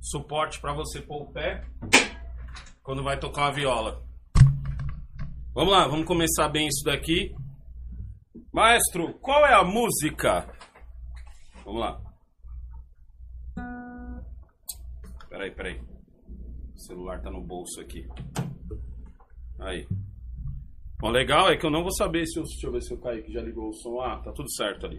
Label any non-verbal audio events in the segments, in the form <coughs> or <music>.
Suporte para você pôr o pé quando vai tocar uma viola. Vamos lá, vamos começar bem isso daqui. Maestro, qual é a música? Vamos lá. Peraí, peraí. O celular tá no bolso aqui. Aí. Bom, legal é que eu não vou saber se o. Deixa eu ver se o Kaique já ligou o som. Ah, tá tudo certo ali.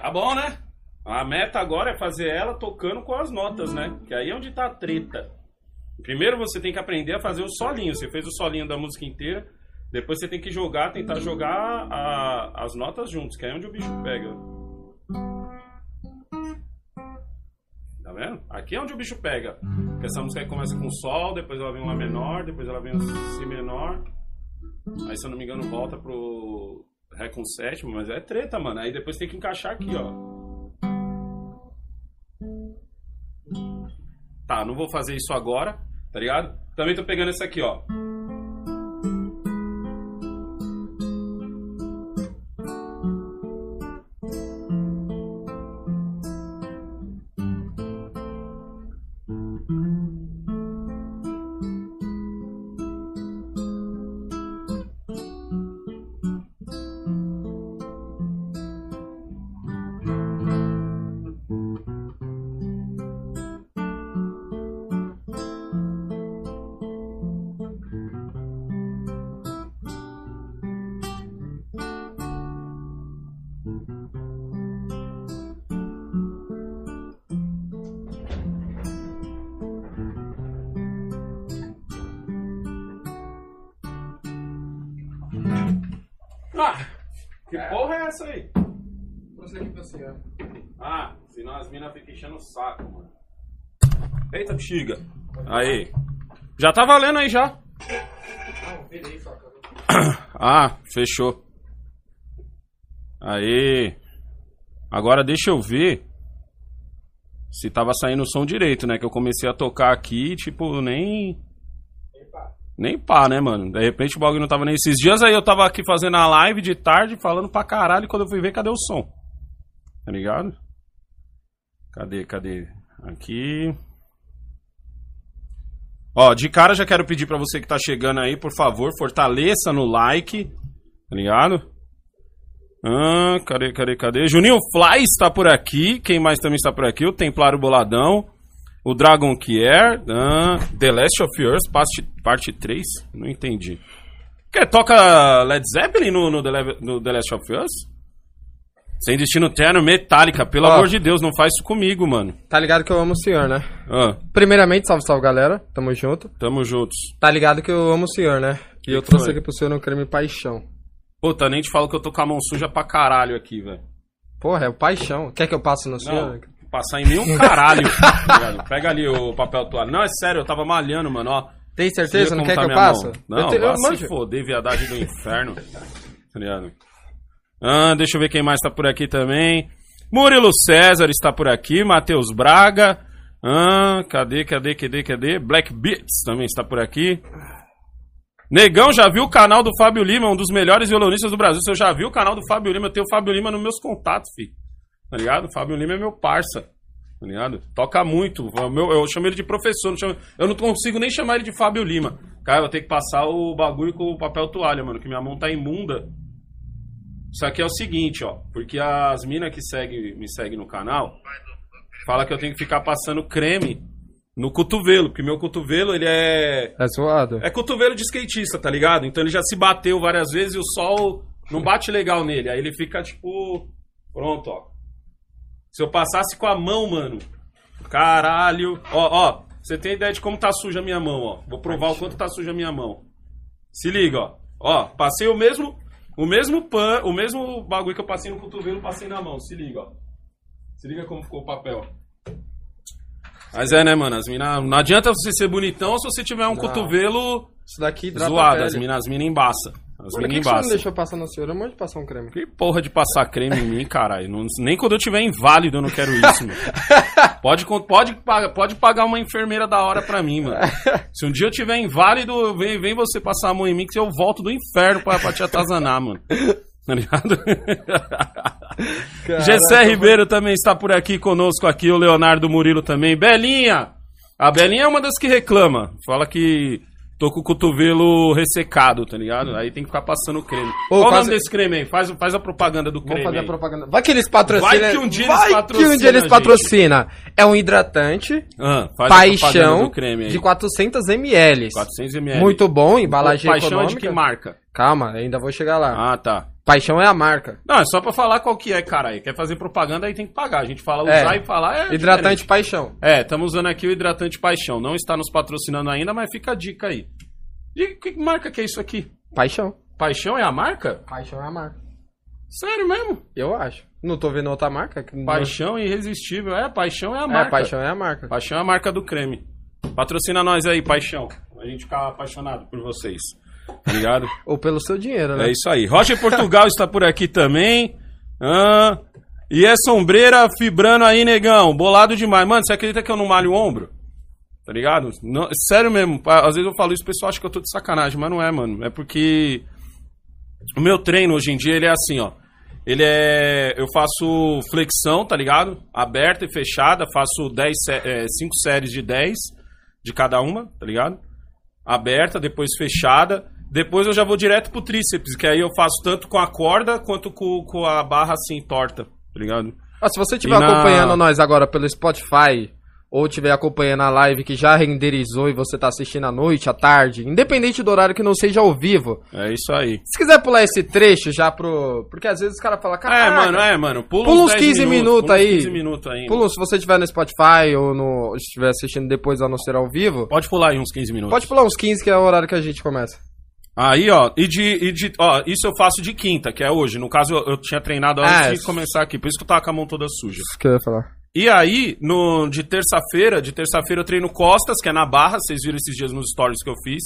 Tá bom, né? A meta agora é fazer ela tocando com as notas, né? Que aí é onde tá a treta. Primeiro você tem que aprender a fazer o solinho. Você fez o solinho da música inteira. Depois você tem que jogar, tentar jogar a- as notas juntos, que aí é onde o bicho pega. Tá vendo? Aqui é onde o bicho pega. Porque essa música aí começa com Sol, depois ela vem um Lá menor, depois ela vem um Si menor. Aí, se eu não me engano, volta pro Ré com sétimo, mas é treta, mano. Aí depois tem que encaixar aqui, ó. Tá, não vou fazer isso agora, tá ligado? Também tô pegando esse aqui, ó. Bexiga. Aí. Já tá valendo aí já. <coughs> Ah, fechou. Aí. Agora deixa eu ver se tava saindo o som direito, né? Que eu comecei a tocar aqui, tipo, nem. Nem pá, né, mano? De repente o bagulho não tava nem. Esses dias aí eu tava aqui fazendo a live de tarde, falando pra caralho, e quando eu fui ver, cadê o som? Tá ligado? Cadê, cadê? Aqui. Ó, de cara já quero pedir pra você que tá chegando aí, por favor, fortaleça no like, tá ligado? Ah, cadê, cadê, cadê? Juninho Fly está por aqui. Quem mais também está por aqui? O Templário Boladão. O Dragon Kier. Ah, The Last of Us, parte, parte 3? Não entendi. Quer, toca Led Zeppelin no, no, The, no The Last of Us? Sem destino terno, Metallica. Pelo Ó. amor de Deus, não faz isso comigo, mano. Tá ligado que eu amo o senhor, né? Ah, Primeiramente, salve, salve, galera. Tamo junto. tamo juntos. Tá ligado que eu amo o senhor, né? E eu trouxe foi? aqui pro senhor um creme paixão. Puta, nem te falo que eu tô com a mão suja pra caralho aqui, velho. Porra, é o paixão. Quer que eu passe no senhor? Não, passar em nenhum caralho. <laughs> tá ligado? Pega ali o papel toalha. Não, é sério, eu tava malhando, mano, ó. Tem certeza? Não quer que eu passe? Não, eu, te, eu se manjo. foder, viadagem do inferno. Tá ligado? Ah, deixa eu ver quem mais tá por aqui também. Murilo César está por aqui. Matheus Braga. Ah, cadê, cadê, cadê, cadê? Black Beats também está por aqui. Negão, já viu o canal do Fábio Lima, um dos melhores violonistas do Brasil. Se eu já vi o canal do Fábio Lima, eu tenho o Fábio Lima nos meus contatos, filho. Tá ligado? O Fábio Lima é meu parça. Tá ligado? Toca muito. O meu- eu chamo ele de professor. não chamo- eu não consigo nem chamar ele de Fábio Lima. Cara, eu ter que passar o bagulho com o papel toalha, mano, que minha mão tá imunda. Isso aqui é o seguinte, ó. Porque as minas que segue, me seguem no canal fala que eu tenho que ficar passando creme no cotovelo, porque meu cotovelo, ele é. É zoado. É cotovelo de skatista, tá ligado? Então ele já se bateu várias vezes e o sol não bate legal nele. Aí ele fica tipo. Pronto, ó. Se eu passasse com a mão, mano. Caralho. Ó, ó. Você tem ideia de como tá suja a minha mão, ó. Vou provar o quanto tá suja a minha mão. Se liga, ó. Ó, passei o mesmo. O mesmo pan, o mesmo bagulho que eu passei no cotovelo, passei na mão. Se liga, ó. Se liga como ficou o papel. Mas é, né, mano? As mina, não adianta você ser bonitão se você tiver um Não. cotovelo Isso daqui zoado. As minas as mina embaça. As Por que, você não deixou passar no senhor? Eu mando de passar um creme. Que porra de passar creme em mim, caralho. Não- Nem quando eu tiver inválido eu não quero isso, mano. Pode, pode, pagar- pode pagar uma enfermeira da hora pra mim, mano. Se um dia eu tiver inválido, vem, vem você passar a mão em mim que eu volto do inferno pra, pra te atazanar, mano. Tá ligado? Gessé Ribeiro também está por aqui conosco aqui, o Leonardo Murilo também. Belinha! A Belinha é uma das que reclama. Fala que tô com o cotovelo ressecado, tá ligado? Aí tem que ficar passando creme. Ô, Qual o quase- nome desse creme aí? Faz, faz a propaganda do creme Vamos fazer a aí. propaganda. Vai que eles patrocinam. Vai que um dia eles Vai que um dia eles gente. patrocinam. É um hidratante Ah, faz a propaganda paixão do creme aí. de 400 ml. 400 ml. Muito bom, embalagem Paixão é econômica. de que marca? Calma, ainda vou chegar lá. Ah, tá. Paixão é a marca. Não, é só pra falar qual que é, caralho. Quer fazer propaganda, aí tem que pagar. A gente fala É. usar e falar é Hidratante diferente. paixão. É, estamos usando aqui o hidratante paixão. Não está nos patrocinando ainda, mas fica a dica aí. De que marca que é isso aqui? Paixão. Paixão é a marca? Paixão é a marca. Sério mesmo? Eu acho. Não tô vendo outra marca. Paixão irresistível. É, paixão é a É, marca. paixão é a marca. Paixão é a marca do creme. Patrocina nós aí, paixão. A gente ficar apaixonado por vocês. Tá ligado? <laughs> Ou pelo seu dinheiro, né? É isso aí. Roger Portugal está por aqui também. Ah, e é sombreira fibrando aí, negão. Bolado demais. Mano, você acredita que eu não malho o ombro? Tá ligado? Não- sério mesmo. Às vezes eu falo isso, o pessoal acha que eu tô de sacanagem, mas não é, mano. É porque o meu treino hoje em dia, ele é assim, ó. Ele é. Eu faço flexão, tá ligado? Aberta e fechada. Faço 10, 5 séries de 10 de cada uma, tá ligado? Aberta, depois fechada. Depois eu já vou direto pro tríceps, que aí eu faço tanto com a corda quanto com, com a barra assim, torta, tá ligado? Ah, se você estiver na- acompanhando nós agora pelo Spotify, ou estiver acompanhando a live que já renderizou e você tá assistindo à noite, à tarde, independente do horário que não seja ao vivo, É isso aí. se quiser pular esse trecho já pro. Porque às vezes os caras falam, É, cara, mano, é, mano. Pula, Pula uns 10 15 minutos pula uns aí. 15 minutos aí. Pula, se você estiver no Spotify ou no, estiver assistindo depois a não ser ao vivo, Pode pular aí uns 15 minutos. pode pular uns 15 que é o horário que a gente começa. Aí, ó, e de, e de. Ó, isso eu faço de quinta, que é hoje. No caso, eu, eu tinha treinado antes Ah, de isso. começar aqui, por isso que eu tava com a mão toda suja. Isso que eu ia falar. E aí, no, de terça-feira, de terça-feira eu treino costas, que é na barra, vocês viram esses dias nos stories que eu fiz.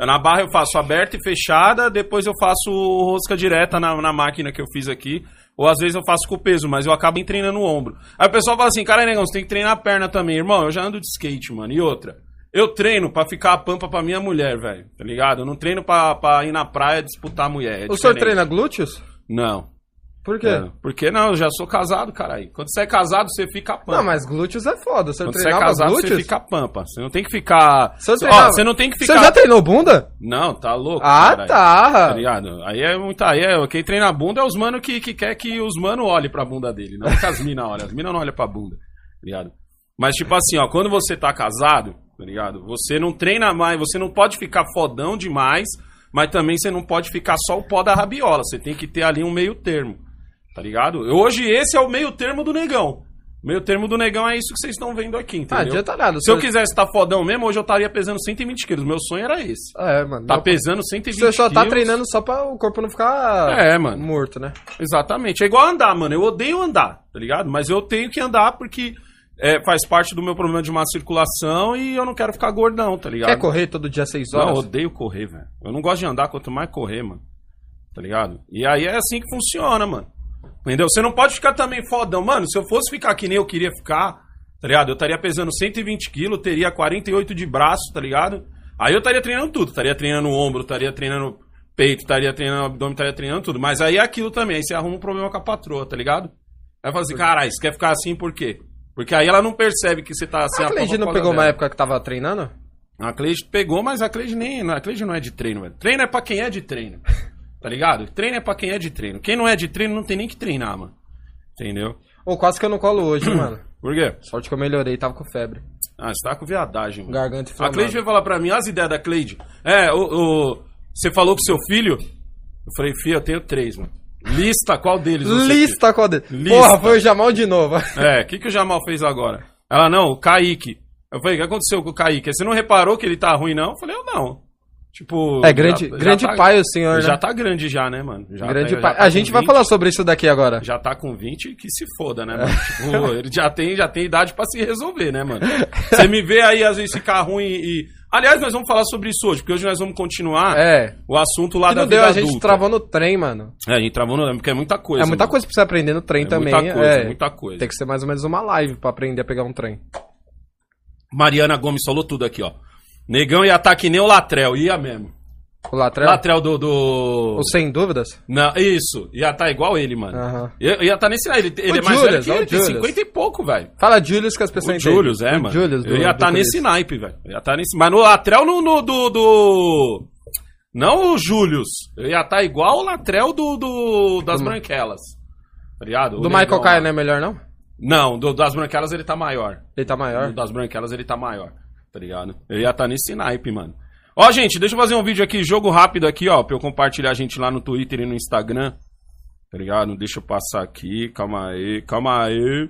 É Na barra eu faço aberta e fechada, depois eu faço rosca direta na, na máquina que eu fiz aqui. Ou às vezes eu faço com o peso, mas eu acabo treinando o ombro. Aí o pessoal fala assim, cara, negão, você tem que treinar a perna também. Irmão, eu já ando de skate, mano. E outra, eu treino pra ficar a pampa pra minha mulher, velho. Tá ligado? Eu não treino pra, pra ir na praia disputar a mulher. é o senhor diferente. treina glúteos? Não. Por quê? É, Porque não, eu já sou casado, caralho. Quando você é casado, você fica pampa. Não, mas glúteos é foda. Você Quando você é treinava casado, glúteos? você fica pampa. Você não tem que ficar. Eu Ó, treinava- você não tem que Você ficar. já treinou bunda? Não, tá louco. Ah, caralho. tá. Tá ligado? Aí é muito. Aí é, quem treina a bunda é os mano que, que quer que os mano olhem pra bunda dele. Não que as minas olhem. As minas não olham pra bunda. Tá ligado? Mas, tipo assim, ó, quando você tá casado, tá ligado? Você não treina mais, você não pode ficar fodão demais, mas também você não pode ficar só o pó da rabiola. Você tem que ter ali um meio termo. Tá ligado? Hoje esse é o meio termo do negão. O meio termo do negão é isso que vocês estão vendo aqui, Ah, entendeu? adianta nada. Se eu quisesse estar fodão mesmo, hoje eu estaria pesando 120 quilos. Meu sonho era esse. É, mano. Tá pesando 120 Você só tá quilos. treinando só pra o corpo não ficar É, mano. morto, né? Exatamente. É igual andar, mano. Eu odeio andar, tá ligado? Mas eu tenho que andar porque é, faz parte do meu problema de má circulação e eu não quero ficar gordão, tá ligado? Quer correr todo dia 6 Não, eu horas? odeio correr, velho. Eu não gosto de andar, quanto mais correr, mano. Tá ligado? E aí é assim que funciona, mano. Entendeu? Você não pode ficar também fodão. Mano, se eu fosse ficar que nem eu queria ficar, tá ligado? Eu estaria pesando 120 quilos, teria 48 de braço, tá ligado? Aí eu estaria treinando tudo. Estaria treinando o ombro, estaria treinando peito, estaria treinando abdômen, estaria treinando tudo. Mas aí é aquilo também. Aí você arruma um problema com a patroa, tá ligado? Aí fala assim, caralho, você quer ficar assim por quê? Porque aí ela não percebe que você tá assim... a Cleide não pegou uma dela. época que tava treinando? A Cleide pegou, mas a Cleide nem. A Cleide não é de treino, velho. Treino é pra quem é de treino. <laughs> Tá ligado? Treino é pra quem é de treino. Quem não é de treino não tem nem que treinar, mano. Entendeu? Ô, quase que eu não colo hoje, mano. <coughs> Por quê? Sorte que eu melhorei, tava com febre. Ah, você tá com viadagem, mano. Garganta A inflamada. Cleide veio falar pra mim as ideias da Cleide. É, o, o- você falou com seu filho? Eu falei, filho, eu tenho três, mano. Lista qual deles Lista qual dele. Lista. Porra, foi o Jamal de novo. É, o que, que o Jamal fez agora? Ela, não, o Kaique. Eu falei, o que aconteceu com o Kaique? Você não reparou que ele tá ruim, não? Eu falei, eu não. Tipo. É grande, já- já grande tá- pai o senhor, Já né? tá grande já, né, mano? Já grande tá- já pai. tá a gente vai 20, falar sobre isso daqui agora. Já tá com 20 que se foda, né, mano? Tipo, <laughs> ele já tem, já tem idade pra se resolver, né, mano? Você me vê aí, às vezes, ficar ruim e. Aliás, nós vamos falar sobre isso hoje, porque hoje nós vamos continuar É. o assunto lá Que da não vida deu, a gente adulta. travou no trem, mano. É, a gente travou no. Porque é muita coisa. é muita mano. coisa pra você aprender no trem É também. Muita coisa, é. muita coisa. Tem que ser mais ou menos uma live pra aprender a pegar um trem. Mariana Gomes falou tudo aqui, ó. Negão ia estar que nem o Latrel, ia mesmo. O lateral? Latrel do. do... O sem dúvidas? Não, isso, ia estar igual ele, mano. Aham. Ia ia estar nesse. Ele, ele é mais Julius, velho que ele, o tem Julius. 50 e pouco, velho. Fala Julius que as pessoas O entendem. Julius, é, O mano. Julius do- eu ia do estar Corinthians. nesse naipe, velho. Eu ia estar nesse. Mas no Latrel no, no- do, do. Não o Julius. Eu ia estar igual o Latrel do, do das branquelas. Tá ligado? O Do Michael negão Caio lá. não é melhor, não? Não, do, das branquelas ele tá maior. Ele tá maior. Do das branquelas ele tá maior. Tá ligado? Eu ia estar nesse naipe, mano. Ó, gente, deixa eu fazer um vídeo aqui, jogo rápido aqui, ó, pra eu compartilhar a gente lá no Twitter e no Instagram. Tá ligado? Deixa eu passar aqui, calma aí, calma aí.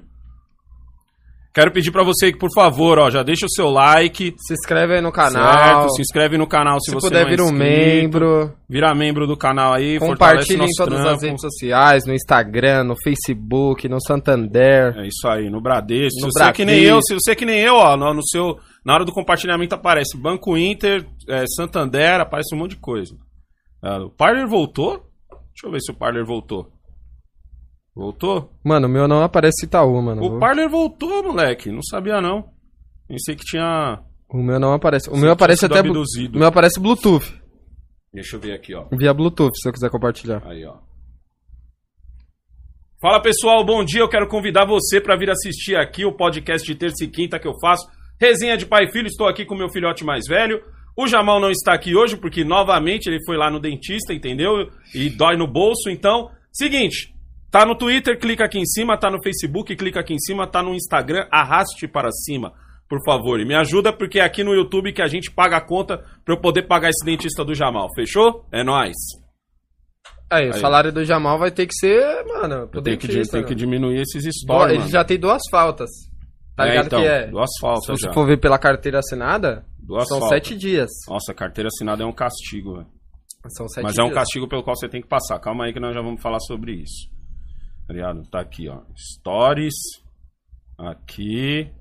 Quero pedir pra você que, por favor, ó, já deixa o seu like, Se inscreve aí no canal. certo? Se inscreve no canal se, se você puder não é vir um membro. Vira membro do canal aí, Compartilhe em todas trampo. as redes sociais, no Instagram, no Facebook, no Santander. É isso aí, no Bradesco. No se você é que nem eu, se você que nem eu, ó, no, no seu, na hora do compartilhamento aparece Banco Inter, é, Santander, aparece um monte de coisa. Ah, o Parler voltou? Deixa eu ver se o Parler voltou. Voltou? Mano, o meu não aparece Itaú, mano. O Parler voltou, moleque. Não sabia não. Pensei que tinha. O meu não aparece. O meu aparece até. abduzido. O meu aparece Bluetooth. Deixa eu ver aqui, ó. Via Bluetooth, se eu quiser compartilhar. Aí, ó. Fala pessoal, bom dia. Eu quero convidar você para vir assistir aqui o podcast de terça e quinta que eu faço. Resenha de pai e filho. Estou aqui com meu filhote mais velho. O Jamal não está aqui hoje porque novamente ele foi lá no dentista, entendeu? E dói no bolso. Então, seguinte, tá no Twitter, clica aqui em cima, tá no Facebook, clica aqui em cima, tá no Instagram, arraste para cima, por favor. E me ajuda porque é aqui no YouTube que a gente paga a conta para eu poder pagar esse dentista do Jamal. Fechou? É nóis. Aí, o Aí. salário do Jamal vai ter que ser, mano, pro tenho que, tenho que né? diminuir esses stories, Ele já tem duas faltas. Tá É, ligado então, que é? duas Se faltas você já. for ver pela carteira assinada, Duas são faltas. sete dias. Nossa, carteira assinada é um castigo, velho. São sete Mas dias. é um castigo pelo qual você tem que passar. Calma aí que nós já vamos falar sobre isso. Tá ligado? Tá aqui, ó. Stories. Aqui.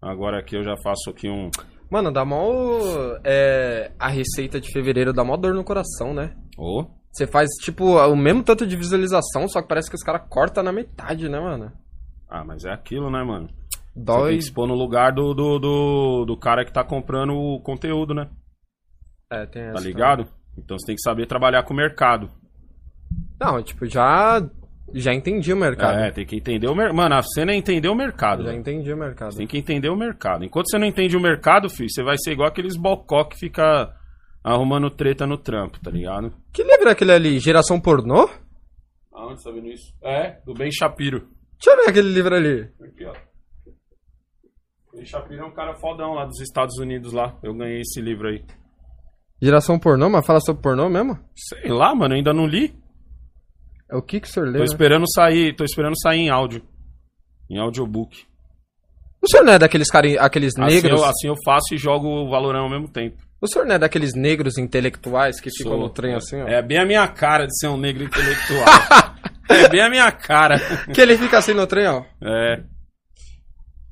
Agora aqui eu já faço aqui um... Mano, dá mó. É, a receita de fevereiro dá mó dor no coração, né? Ô, Você faz, tipo, o mesmo tanto de visualização, só que parece que os caras cortam na metade, né, mano? Ah, mas é aquilo, né, mano? Você Dói. tem que pôr no lugar do, do, do, do cara que tá comprando o conteúdo, né? É, tem essa. Tá ligado? Então você tem que saber trabalhar com o mercado. Não, tipo, já. Já entendi o mercado. É, tem que entender o mercado. Mano, a cena é entender o mercado. Já velho. entendi o mercado. Tem que entender o mercado. Enquanto você não entende o mercado, filho, você vai ser igual aqueles bocó que fica arrumando treta no trampo, tá ligado? Que livro é aquele ali? Geração pornô? Aonde você tá vendo isso? É, do Ben Shapiro. Deixa eu ver aquele livro ali. Aqui, ó. Ben Shapiro é um cara fodão lá dos Estados Unidos lá. Eu ganhei esse livro aí. Geração pornô, mas fala sobre pornô mesmo? Sei lá, mano, eu ainda não li. É o que que o senhor lê? Tô né? esperando sair, tô esperando sair em áudio. Em audiobook. O senhor não é daqueles caras, aqueles Assim negros? eu, assim eu faço e jogo o Valorant ao mesmo tempo. O senhor não é daqueles negros intelectuais que ficam Sou. no trem assim, ó? É bem a minha cara de ser um negro intelectual. <laughs> é bem a minha cara. Que ele fica assim no trem, ó. É,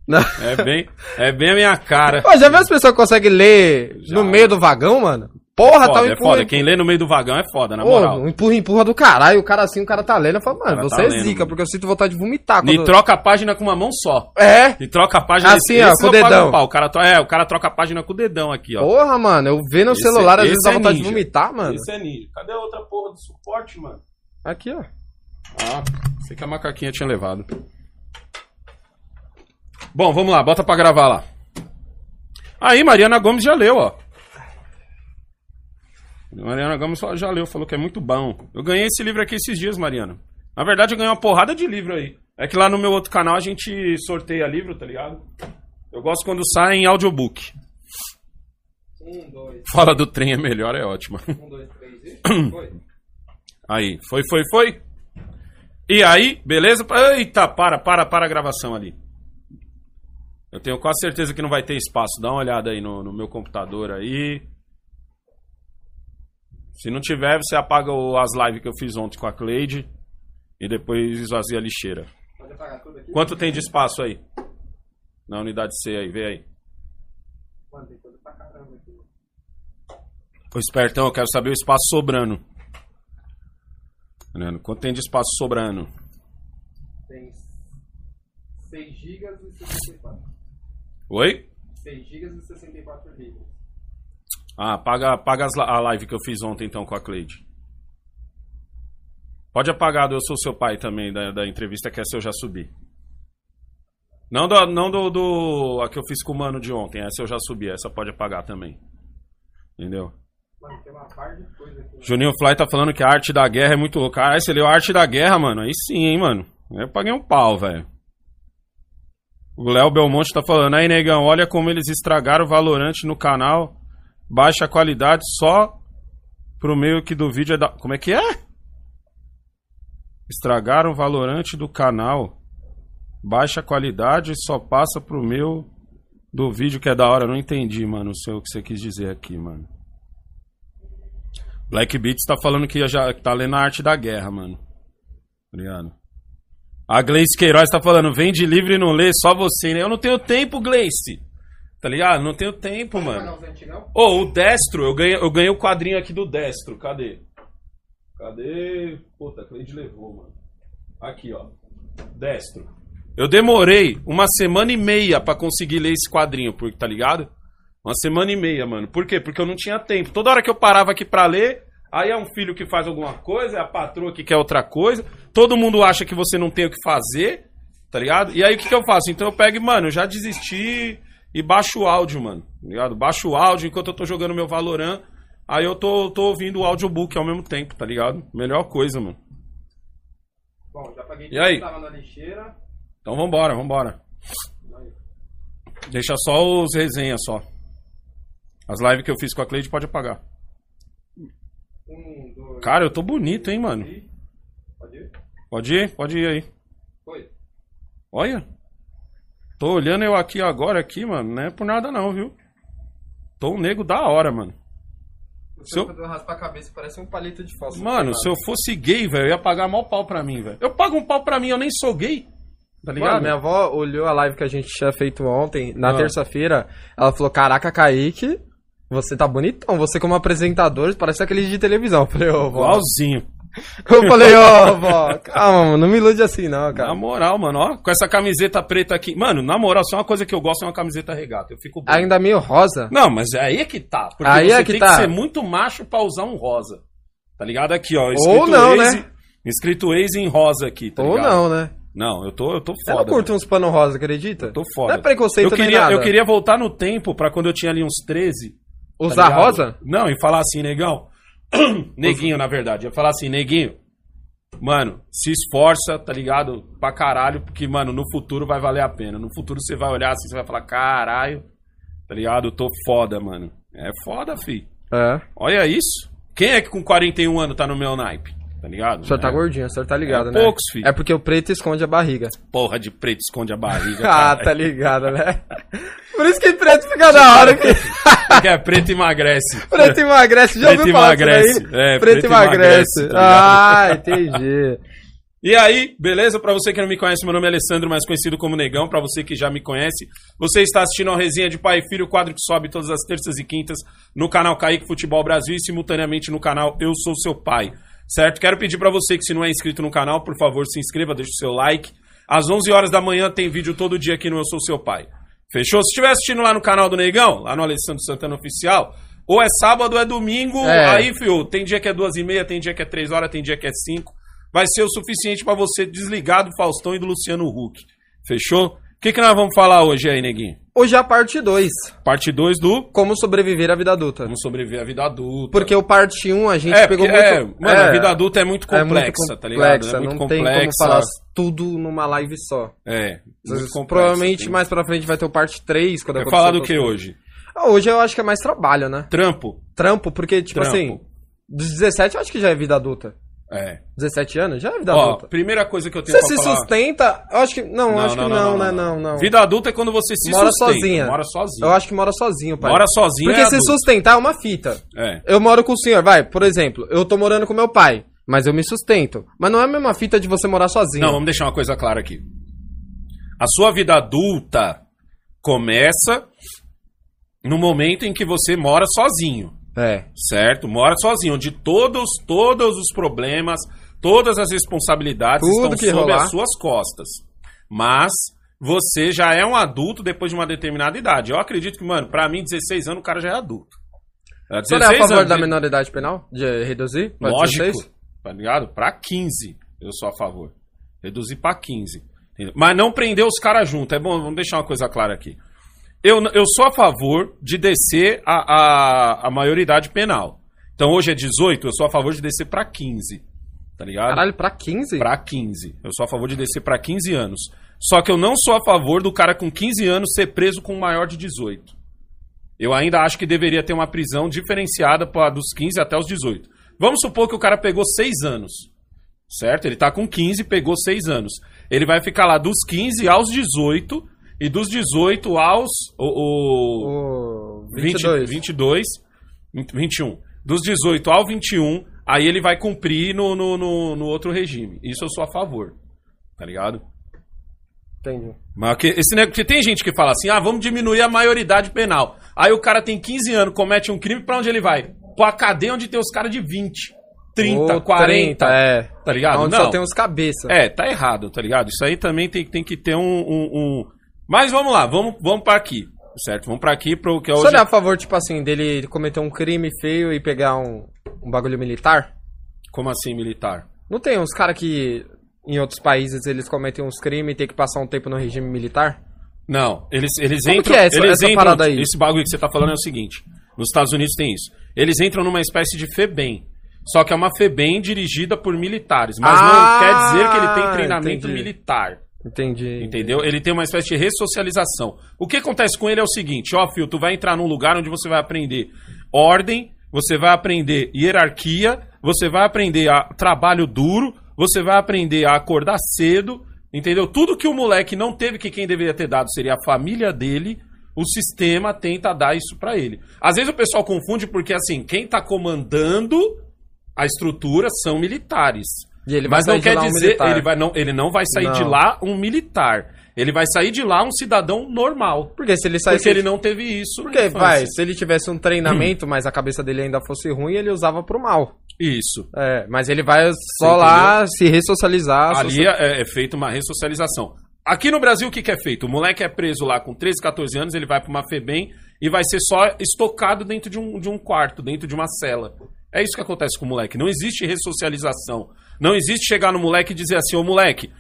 Não. é bem, é bem a minha cara. Pô, já viu as pessoas que conseguem ler Já. no meio do vagão, mano? Porra, tá um Foda, é empurra, foda. Quem lê no meio do vagão é foda, na moral. um empurra, empurra do caralho. O cara assim, o cara tá lendo. Eu falo, mano, cara você tá é lendo, zica, mano. porque eu sinto vontade de vomitar. E Quando... troca a página com uma mão só. É? E troca a página Assim, ó, esse com o dedão. um pau. O cara, é, o cara troca a página com o dedão aqui, ó. Porra, mano, eu vendo no Esse- celular, às vezes esse dá é vontade de ninja. vomitar, mano. Esse é ninja. Cadê a outra porra do suporte, mano? Aqui, ó. Ah, sei que a macaquinha tinha levado. Bom, vamos lá, bota pra gravar lá. Aí, Mariana Gomes já leu, ó. Mariana Gomes já leu, falou que é muito bom. Eu ganhei esse livro aqui esses dias, Mariana. Na verdade, eu ganhei uma porrada de livro aí. É que lá no meu outro canal a gente sorteia livro, tá ligado? Eu gosto quando sai em audiobook. Um, dois, Fala do trem é melhor, é ótima. um, dois, três e. <coughs> Foi. Aí, foi, foi, foi. E aí, beleza? Eita, para, para, para a gravação ali. Eu tenho quase certeza que não vai ter espaço. Dá uma olhada aí no, no meu computador aí. Se não tiver, você apaga as lives que eu fiz ontem com a Cleide. E depois esvazia a lixeira. Pode apagar tudo aqui? Quanto tem de espaço aí? Na unidade C aí, vê aí. Mano, tem coisa pra caramba aqui. Ô espertão, eu quero saber o espaço sobrando. Quanto tem de espaço sobrando? Tem 6 GB e 64. Oi? 6 GB e 64 GB. Ah, paga, paga as a live que eu fiz ontem então com a Cleide. Pode apagar do Eu Sou Seu Pai também, da, da entrevista que essa eu já subi. Não, do, não do, do. A que eu fiz com o mano de ontem, essa eu já subi, essa pode apagar também. Entendeu? Mano, tem uma par de coisa aqui. Juninho Fly tá falando que a arte da guerra é muito louca. Caralho, você leu a arte da guerra, mano? Aí sim, hein, mano. Eu paguei um pau, velho. O Léo Belmonte tá falando, aí, negão, olha como eles estragaram o Valorante no canal. Baixa qualidade só pro meio que do vídeo é da. Como é que é? Estragaram o Valorante do canal. Baixa qualidade só passa pro meu do vídeo que é da hora. Não entendi, mano, o que você quis dizer aqui, mano. Black Beats tá falando que já tá lendo a arte da guerra, mano. Obrigado. A Gleice Queiroz tá falando, vende livro e não lê, só você, né? Eu não tenho tempo, Gleice. Tá ligado? Não tenho tempo, Pode mano. Ô, o Destro, eu ganhei, eu ganhei o quadrinho aqui do Destro. Cadê? Cadê? Puta, a Cleide levou, mano. Aqui, ó. Destro. Eu demorei uma semana e meia pra conseguir ler esse quadrinho, porque, tá ligado? Uma semana e meia, mano. Por quê? Porque eu não tinha tempo. Toda hora que eu parava aqui pra ler, aí é um filho que faz alguma coisa, é a patroa que quer outra coisa. Todo mundo acha que você não tem o que fazer, tá ligado? E aí o que, que eu faço? Então eu pego mano, eu já desisti e baixo o áudio, mano. Tá ligado? Baixo o áudio enquanto eu tô jogando meu Valorant. Aí eu tô, tô ouvindo o audiobook ao mesmo tempo, tá ligado? Melhor coisa, mano. Bom, já paguei E aí? que tava na lixeira. Então vambora, vambora. Deixa só os resenhas só. As lives que eu fiz com a Cleide pode apagar. Um, dois. Cara, eu tô bonito, hein, mano. Pode ir? Pode ir, pode ir aí. Foi. Olha. Tô olhando eu aqui agora aqui, mano. Não é por nada não, viu? Tô um nego da hora, mano. Se eu- a cabeça, parece um palito de fósforo. Mano, se eu fosse gay, velho, eu ia pagar mal pau pra mim, velho. Eu pago um pau pra mim, eu nem sou gay. Tá ligado? Mano, minha avó olhou a live que a gente tinha feito ontem, na Ah. terça-feira. Ela falou: Caraca, Kaique, você tá bonitão. Você, como apresentador, parece aquele de televisão. <laughs> Eu falei: Ô, vó. Igualzinho. Eu <laughs> falei: Ô, vó, calma, mano, não me ilude assim, não, Na cara. moral, mano, ó. Com essa camiseta preta aqui. Mano, na moral, só uma coisa que eu gosto é uma camiseta regata. Eu fico bom. Ainda meio rosa. Não, mas é aí que tá. Porque Aí você é que tem tá. que ser muito macho pra usar um rosa. Tá ligado? Aqui, ó. Ou não, Lazy. né? Escrito ex em rosa aqui, tá Ou ligado? não, né? Não, eu tô, eu tô Eu foda. não curto uns pano rosa, acredita? Eu tô foda. Não é preconceito eu queria, nada. Eu queria voltar no tempo pra quando eu tinha ali uns 13. tá Usar ligado? rosa? Não, e falar assim, negão. <coughs> neguinho, na verdade. Eu falar assim, neguinho. Mano, se esforça, tá ligado? Pra caralho, porque, mano, no futuro vai valer a pena. No futuro você vai olhar assim, você vai falar, caralho, tá ligado? Eu tô foda, mano. É foda, fi. É. Olha isso. Quem é que com 41 anos tá no meu naipe? Tá ligado? O senhor tá É. gordinho, o senhor tá ligado, É né? poucos, filho. É porque o preto esconde a barriga. Porra de preto esconde a barriga. <laughs> ah, tá ligado, né? Por isso que preto fica da hora que. <laughs> Porque é preto emagrece. preto emagrece. Já Preto ouviu falar emagrece. daí? É, preto, preto emagrece. emagrece, tá ah, entendi. <laughs> E aí, beleza? Pra você que não me conhece, meu nome é Alessandro, mais conhecido como Negão. Pra você que já me conhece, você está assistindo a Resenha de Pai e Filho, quadro que sobe todas as terças e quintas no canal Kaique Futebol Brasil e simultaneamente no canal Eu Sou Seu Pai. Certo? Quero pedir pra você que se não é inscrito no canal, por favor, se inscreva, deixe o seu like. Às 11 horas da manhã tem vídeo todo dia aqui no Eu Sou Seu Pai. Fechou? Se estiver assistindo lá no canal do Negão, lá no Alessandro Santana Oficial, ou é sábado ou é domingo, É. aí, fio, tem dia que é duas e meia, tem dia que é três horas, tem dia que é cinco. Vai ser o suficiente pra você desligar do Faustão e do Luciano Huck. Fechou? O que, que nós vamos falar hoje aí, neguinho? Hoje é a parte 2. Parte 2 do Como sobreviver à vida adulta. Como sobreviver à vida adulta. Porque o parte 1 um a gente é, pegou porque, é, muito. mano, é, a vida adulta é muito é complexa, muito tá ligado? É muito não tem como complexa. falar tudo numa live só. É, muito complexa. Provavelmente tem- mais pra frente vai ter o parte 3. Quando Quer falar do que hoje? Ah, Hoje eu acho que é mais trabalho, né? Trampo? Trampo, porque, tipo Trampo. assim, dos 17 eu acho que já é vida adulta. É. 17 anos já é vida Ó, adulta. primeira coisa que eu tenho Você se falar... sustenta, eu acho que. Não, acho que não, né? Não, não. Vida adulta é quando você se Mora sustenta. sozinha. Mora sozinho. Eu acho que mora sozinho, pai. Mora sozinho Porque é se adulto. sustentar é uma fita. É. Eu moro com o senhor, vai, por exemplo, eu tô morando com meu pai, mas eu me sustento. Mas não é a mesma fita de você morar sozinho. Não, vamos deixar uma coisa clara aqui. A sua vida adulta começa no momento em que você mora sozinho, É. certo? Mora sozinho, onde todos, todos os problemas, todas as responsabilidades Tudo estão sobre rolar. as suas costas. Mas você já é um adulto depois de uma determinada idade. Eu acredito que, mano, pra mim, 16 anos, o cara já é adulto. É, O senhor é a 16 favor anos, da minoridade penal? De reduzir? pra Lógico, 16? tá ligado? Pra 15, eu sou a favor. Reduzir pra 15. entendeu? Mas não prender os caras junto. É bom, vamos deixar uma coisa clara aqui. Eu, eu sou a favor de descer a, a, a maioridade penal. Então hoje é 18, eu sou a favor de descer pra 15. Tá ligado? Caralho, pra 15? Pra 15. Eu sou a favor de descer pra 15 anos. Só que eu não sou a favor do cara com 15 anos ser preso com um maior de 18. Eu ainda acho que deveria ter uma prisão diferenciada pra, dos 15 até os 18. Vamos supor que o cara pegou 6 anos. Certo? Ele tá com 15 e pegou 6 anos. Ele vai ficar lá dos 15 aos 18 e dos 18 aos o, o- O 20, 22. 22, 21. Dos 18 ao 21, aí ele vai cumprir no, no, no, no outro regime. Isso eu sou a favor. Tá ligado? Entendi. Mas que, esse negócio, porque tem gente que fala assim: ah, vamos diminuir a maioridade penal. Aí o cara tem 15 anos, comete um crime, pra onde ele vai? Pra cadeia onde tem os caras de 20, 30, Ô, 40. é. Tá ligado? Onde Não. só tem uns cabeça. É, tá errado, tá ligado? Isso aí também tem, tem que ter um, um, um- Mas vamos lá, vamos, vamos pra aqui. Certo? Vamos pra aqui pro que é O hoje. senhor é a favor, tipo assim, dele cometer um crime feio e pegar um, um bagulho militar? Como assim, militar? Não tem uns caras que em outros países eles cometem uns crimes e tem que passar um tempo no regime militar? Não, eles, eles Como entram. que é essa- eles essa entram, parada aí? Esse bagulho que você tá falando é o seguinte: nos Estados Unidos tem isso. Eles entram numa espécie de FEBEM. Só que é uma FEBEM dirigida por militares. Mas Ah, não quer dizer que ele tem treinamento entendi. militar. Entendi. Entendeu? Ele tem uma espécie de ressocialização. O que acontece com ele é o seguinte: ó, Fio, tu vai entrar num lugar onde você vai aprender ordem, você vai aprender hierarquia, você vai aprender a trabalho duro, você vai aprender a acordar cedo, entendeu? Tudo que o moleque não teve que quem deveria ter dado seria a família dele. O sistema tenta dar isso pra ele. Às vezes o pessoal confunde porque assim, quem tá comandando a estrutura são militares. Mas não sair quer um dizer, militar. ele, vai, não, ele não vai sair Não. de lá um militar. Ele vai sair de lá um cidadão normal. Porque se ele saísse... Porque ele não teve isso. Porque, vai, se ele tivesse um treinamento, mas a cabeça dele ainda fosse ruim, ele usava pro mal. Isso. É, mas ele vai só lá se ressocializar. Ali é, é feita uma ressocialização. Aqui no Brasil, o que, que é feito? O moleque é preso lá com 13, 14 anos, ele vai pra uma FEBEM e vai ser só estocado dentro de um, de um quarto, dentro de uma cela. É isso que acontece com o moleque. Não existe ressocialização. Não existe chegar no moleque e dizer assim, ô moleque,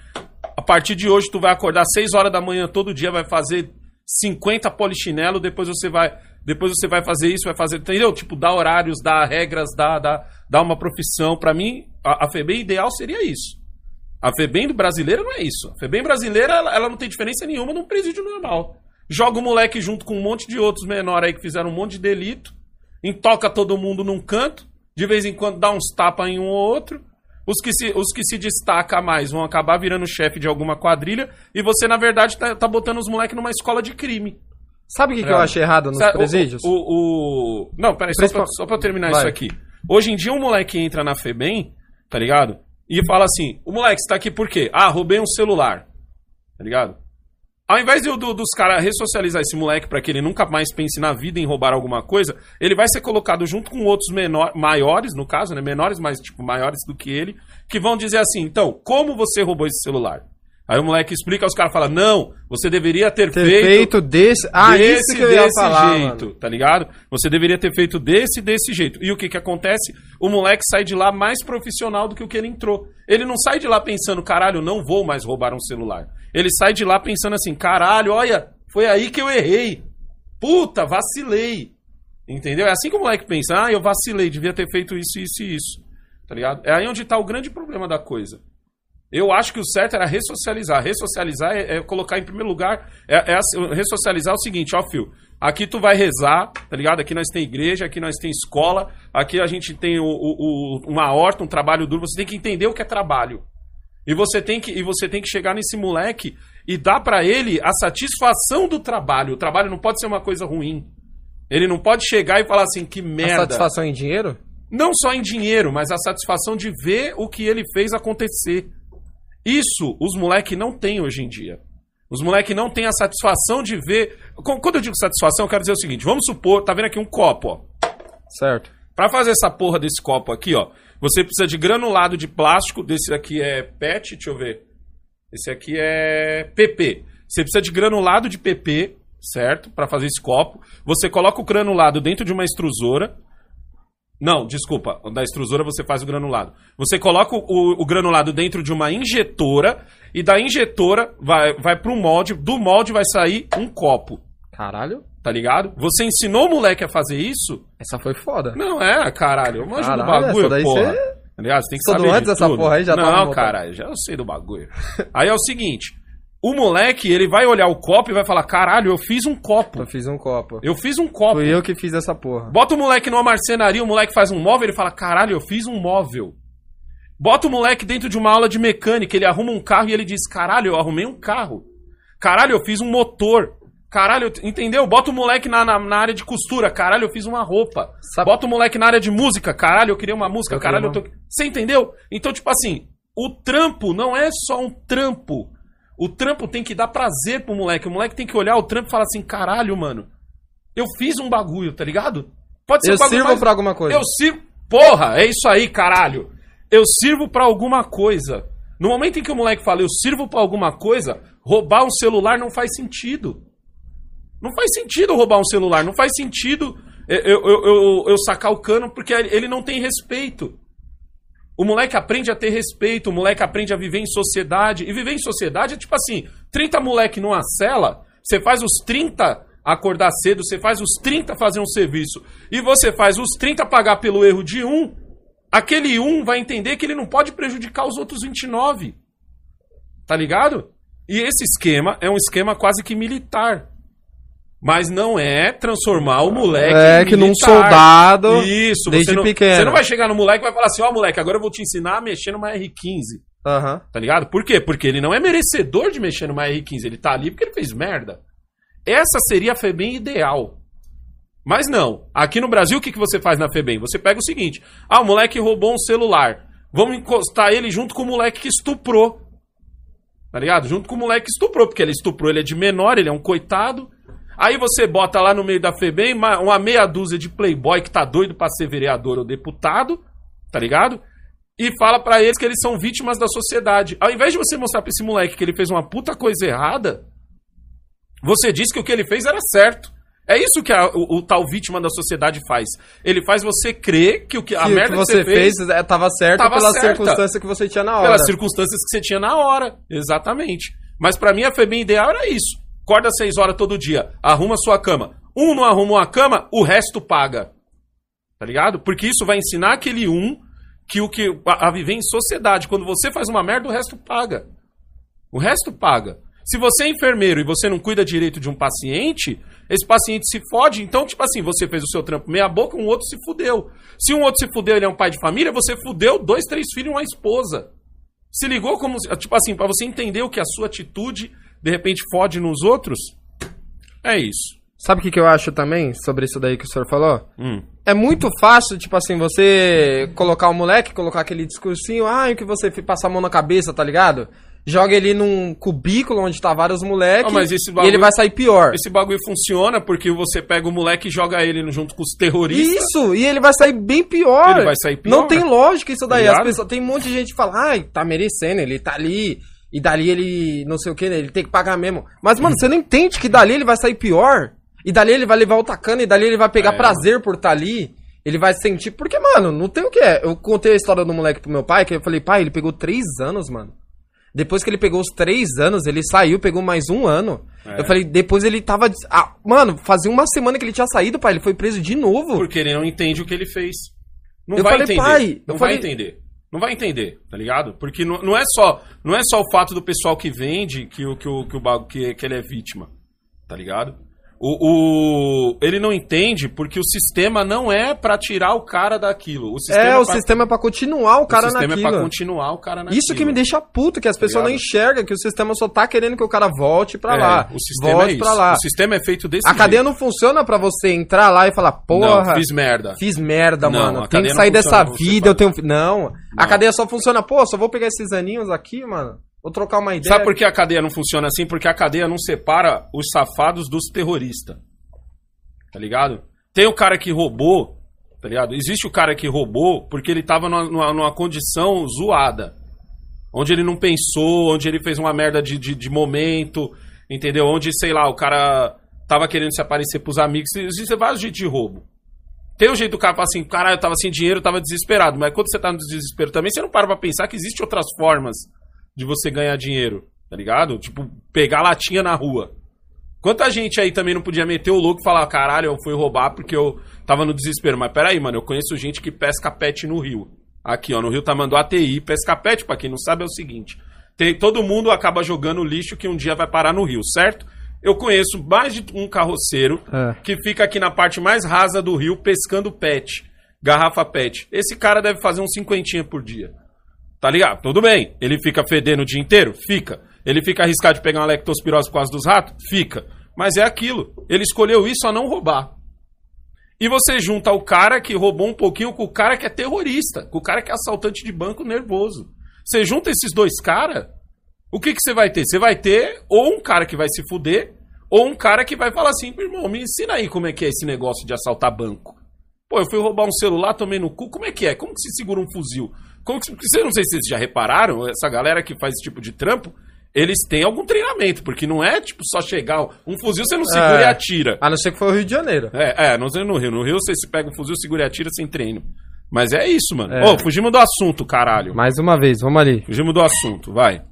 a partir de hoje tu vai acordar 6 horas da manhã todo dia, vai fazer 50 polichinelo, depois você vai. Depois você vai fazer isso, vai fazer. Entendeu? Tipo, dar horários, dar regras, dar, dar, dar uma profissão. Pra mim, a, a FEBEM ideal seria isso. A FEBEM do brasileiro não é isso. A FEBEM brasileira, ela, ela não tem diferença nenhuma num presídio normal. Joga o moleque junto com um monte de outros menores aí que fizeram um monte de delito, entoca todo mundo num canto, de vez em quando dá uns tapas em um ou outro. Os que se, os que se destaca mais vão acabar virando chefe de alguma quadrilha e você, na verdade, tá, tá botando os moleques numa escola de crime. Sabe o que, que eu acho errado nos Sabe, o- presídios? O, o- Não, peraí, só Principal- pra, só pra eu terminar Vai. isso aqui. Hoje em dia, um moleque entra na FEBEM, tá ligado? E fala assim: o moleque, você tá aqui por quê? Ah, roubei um celular. Tá ligado? Ao invés de- do- dos caras ressocializar esse moleque pra que ele nunca mais pense na vida em roubar alguma coisa, ele vai ser colocado junto com outros menor, maiores, no caso, né? Menores, mas tipo maiores do que ele, que vão dizer assim: então, como você roubou esse celular? Aí o moleque explica, os caras falam: não, você deveria ter, Ter feito desse. Ah, desse, isso que eu ia desse falar. jeito, mano. tá ligado? Você deveria ter feito desse desse jeito. E o que que acontece? O moleque sai de lá mais profissional do que o que ele entrou. Ele não sai de lá pensando, caralho, não vou mais roubar um celular. Ele sai de lá pensando assim, caralho, olha, foi aí que eu errei. Puta, vacilei. Entendeu? É assim que o moleque pensa, ah, eu vacilei, devia ter feito isso, isso e isso. Tá ligado? É aí onde tá o grande problema da coisa. Eu acho que o certo era ressocializar. Ressocializar é, é colocar em primeiro lugar. É, é assim, ressocializar é o seguinte, ó, Fio. Aqui tu vai rezar, tá ligado? Aqui nós tem igreja, aqui nós tem escola, aqui a gente tem o, o- o- uma horta, um trabalho duro. Você tem que entender o que é trabalho. E você tem que, e você tem que chegar nesse moleque e dar pra ele a satisfação do trabalho. O trabalho não pode ser uma coisa ruim. Ele não pode chegar e falar assim, que A merda. satisfação em dinheiro? Não só em dinheiro, mas a satisfação de ver o que ele fez acontecer. Isso os moleque não têm hoje em dia. Os moleque não têm a satisfação de ver. Qu- Quando eu digo satisfação, eu quero dizer o seguinte: vamos supor, tá vendo aqui um copo, ó. Certo. Pra fazer essa porra desse copo aqui, ó, você precisa de granulado de plástico. Desse aqui é PET, deixa eu ver. Esse aqui é PP. Você precisa de granulado de PP, certo? Pra fazer esse copo. Você coloca o granulado dentro de uma extrusora. Não, desculpa. Da extrusora você faz o granulado. Você coloca o, o granulado dentro de uma injetora e da injetora vai, vai pro molde. Do molde vai sair um copo, Caralho. Tá ligado? Você ensinou o moleque a fazer isso? Essa foi foda. Não é, caralho. Eu manjo do Caralho, bagulho, essa daí porra. Tá? Você tem que Estudou saber antes de dessa tudo. porra aí? Já tava Não, montado? caralho, já eu sei do bagulho. aí é o seguinte, o moleque, ele vai olhar o copo e vai falar, caralho, eu fiz um copo. Eu fiz um copo. Eu fiz um copo. Fui eu que fiz essa porra. Bota o moleque numa marcenaria, o moleque faz um móvel, ele fala, caralho, eu fiz um móvel. Bota o moleque dentro de uma aula de mecânica, ele arruma um carro e ele diz, caralho, eu arrumei um carro. Caralho, eu fiz um motor. Caralho, eu- entendeu? Bota o moleque na, na, na área de costura, caralho, eu fiz uma roupa. Sabe- Bota o moleque na área de música, caralho, eu queria uma música, Eu caralho, eu tô... Você entendeu? Então, tipo assim, o trampo não é só um trampo. O trampo tem que dar prazer pro moleque. O moleque tem que olhar o trampo e falar assim, caralho, mano, eu fiz um bagulho, tá ligado? Pode ser Eu um bagulho sirvo mais- pra alguma coisa. eu sirvo. Porra, é isso aí, caralho. Eu sirvo pra alguma coisa. No momento em que o moleque fala, eu sirvo pra alguma coisa, roubar um celular não faz sentido. Não faz sentido roubar um celular. Não faz sentido eu, eu, eu, eu- eu sacar o cano porque ele não tem respeito. O moleque aprende a ter respeito, o moleque aprende a viver em sociedade. E viver em sociedade é tipo assim: 30 moleque numa cela, você faz os 30 acordar cedo, você faz os 30 fazer um serviço. E você faz os 30 pagar pelo erro de um. Aquele um vai entender que ele não pode prejudicar os outros 29. Tá ligado? E esse esquema é um esquema quase que militar. Mas não é transformar o moleque É que num soldado Isso, desde você não, pequeno. Você não vai chegar no moleque e vai falar assim, ó moleque, agora eu vou te ensinar a mexer numa R15. Aham. Tá ligado? Por quê? Porque ele não é merecedor de mexer numa R15. Ele tá ali porque ele fez merda. Essa seria a FEBEM ideal. Mas não. Aqui no Brasil, o que, que você faz na FEBEM? Você pega o seguinte: ah, o moleque roubou um celular. Vamos encostar ele junto com o moleque que estuprou. Tá ligado? Junto com o moleque que estuprou, porque ele estuprou, ele é de menor, ele é um coitado. Aí você bota lá no meio da FEBEM uma, meia dúzia de playboy que tá doido pra ser vereador ou deputado, tá ligado? E fala pra eles que eles são vítimas da sociedade. Ao invés de você mostrar pra esse moleque que ele fez uma puta coisa errada, você diz que o que ele fez era certo. É isso que a- o, o tal vítima da sociedade faz. Ele faz você crer que o que a que merda que você fez, fez é, tava certo pela certa. circunstância que você tinha na hora. pelas circunstâncias que você tinha na hora. Exatamente. Mas pra mim a FEBEM ideal era isso. Acorda às 6 horas todo dia, arruma sua cama. Um não arrumou a cama, o resto paga. Tá ligado? Porque isso vai ensinar aquele um que o que a, a viver em sociedade. Quando você faz uma merda, o resto paga. O resto paga. Se você é enfermeiro e você não cuida direito de um paciente, esse paciente se fode. Então, tipo assim, você fez o seu trampo meia boca, um outro se fudeu. Se um outro se fudeu, ele é um pai de família, você fudeu dois, três filhos e uma esposa. Se ligou como. Tipo assim, pra você entender o que a sua atitude de repente fode nos outros? É isso. Sabe o que, que eu acho também sobre isso daí que o senhor falou? Hum. É muito fácil, tipo assim, você colocar o moleque, colocar aquele discursinho, ai, que você passa a mão na cabeça, tá ligado? Joga ele num cubículo onde tá vários moleques Ah, esse e bagulho- ele vai sair pior. Esse bagulho funciona porque você pega o moleque e joga ele junto com os terroristas. Isso, e ele vai sair bem pior. Ele vai sair pior. Não tem lógica isso daí. Tá As ligado? pessoas, tem um monte de gente que fala, ai, tá merecendo, ele tá ali, e dali ele, não sei o que, ele tem que pagar mesmo. Mas, mano, você não entende que dali ele vai sair pior, e dali ele vai levar o tacano, e dali ele vai pegar É. prazer por estar ali, ele vai sentir, porque, mano, não tem o que é. Eu contei a história do moleque pro meu pai, que eu falei, pai, ele pegou três anos, mano. Depois que ele pegou os três anos, ele saiu, pegou mais um ano. É. Eu falei, depois ele tava. Ah, mano, fazia uma semana que ele tinha saído, pai. Ele foi preso de novo. Porque ele não entende o que ele fez. Não Eu vai falei, entender. pai, não vai falei- entender. Não vai entender, tá ligado? Porque não, não é só não é só o fato do pessoal que vende que o que o que, o, que, que ele é vítima, tá ligado? O, o- ele não entende porque o sistema não é pra tirar o cara daquilo. O sistema é, o pra, sistema é pra continuar o cara o sistema naquilo. é pra continuar o cara naquilo. Isso que me deixa puto, que as pessoas não ligado? enxergam, que o sistema só tá querendo que o cara volte pra É, lá. O sistema volte é isso. pra lá. O sistema é feito desse A cadeia jeito. não funciona pra você entrar lá e falar, porra, Não, fiz merda. fiz merda, Não, mano. a Tem cadeia que não sair dessa vida, eu tenho. Não. A Não. cadeia só funciona, pô, só vou pegar esses aninhos aqui, mano. Vou trocar uma ideia. Sabe por que a cadeia não funciona assim? Porque a cadeia não separa os safados dos terroristas. Tá ligado? Tem o cara que roubou, tá ligado? Existe o cara que roubou porque ele tava numa, numa- condição zoada. Onde ele não pensou, onde ele fez uma merda de, de, de momento, entendeu? Onde, sei lá, o cara tava querendo se aparecer pros amigos. Existem vários jeitos de roubo. Tem o jeito do cara falar assim, caralho, eu tava sem dinheiro, eu tava desesperado. Mas quando você tá no desespero também, você não para pra pensar que existem outras formas de você ganhar dinheiro, tá ligado? Tipo, pegar latinha na rua. Quanta gente aí também não podia meter o louco e falar, caralho, eu fui roubar porque eu tava no desespero. Mas peraí, mano, eu conheço gente que pesca pet no rio. Aqui, ó, no Rio Tamanduá ATI, pesca pet, pra quem não sabe, é o seguinte. Tem, todo mundo acaba jogando lixo que um dia vai parar no rio, certo? Eu conheço mais de um carroceiro É. que fica aqui na parte mais rasa do rio pescando pet, garrafa pet. Esse cara deve fazer uns cinquentinha por dia. Tá ligado? Tudo bem. Ele fica fedendo o dia inteiro? Fica. Ele fica arriscado de pegar uma lectospirose por causa dos ratos? Fica. Mas é aquilo. Ele escolheu isso a não roubar. E você junta o cara que roubou um pouquinho com o cara que é terrorista, com o cara que é assaltante de banco nervoso. Você junta esses dois caras, o que, que você vai ter? Você vai ter ou um cara que vai se fuder, ou um cara que vai falar assim, irmão, me ensina aí como é que é esse negócio de assaltar banco. Pô, eu fui roubar um celular, tomei no cu, como é que é? Como que se segura um fuzil? Como que, vocês não sei se vocês já repararam, essa galera que faz esse tipo de trampo, eles têm algum treinamento, porque não é tipo só chegar, um fuzil você não segura É. e atira. A não ser que foi o Rio de Janeiro. É, é, não sei no Rio. No Rio você se pega um fuzil, segura e atira sem treino. Mas é isso, mano. É. Ô, fugimos do assunto, caralho. Mais uma vez, vamos ali. Fugimos do assunto, vai.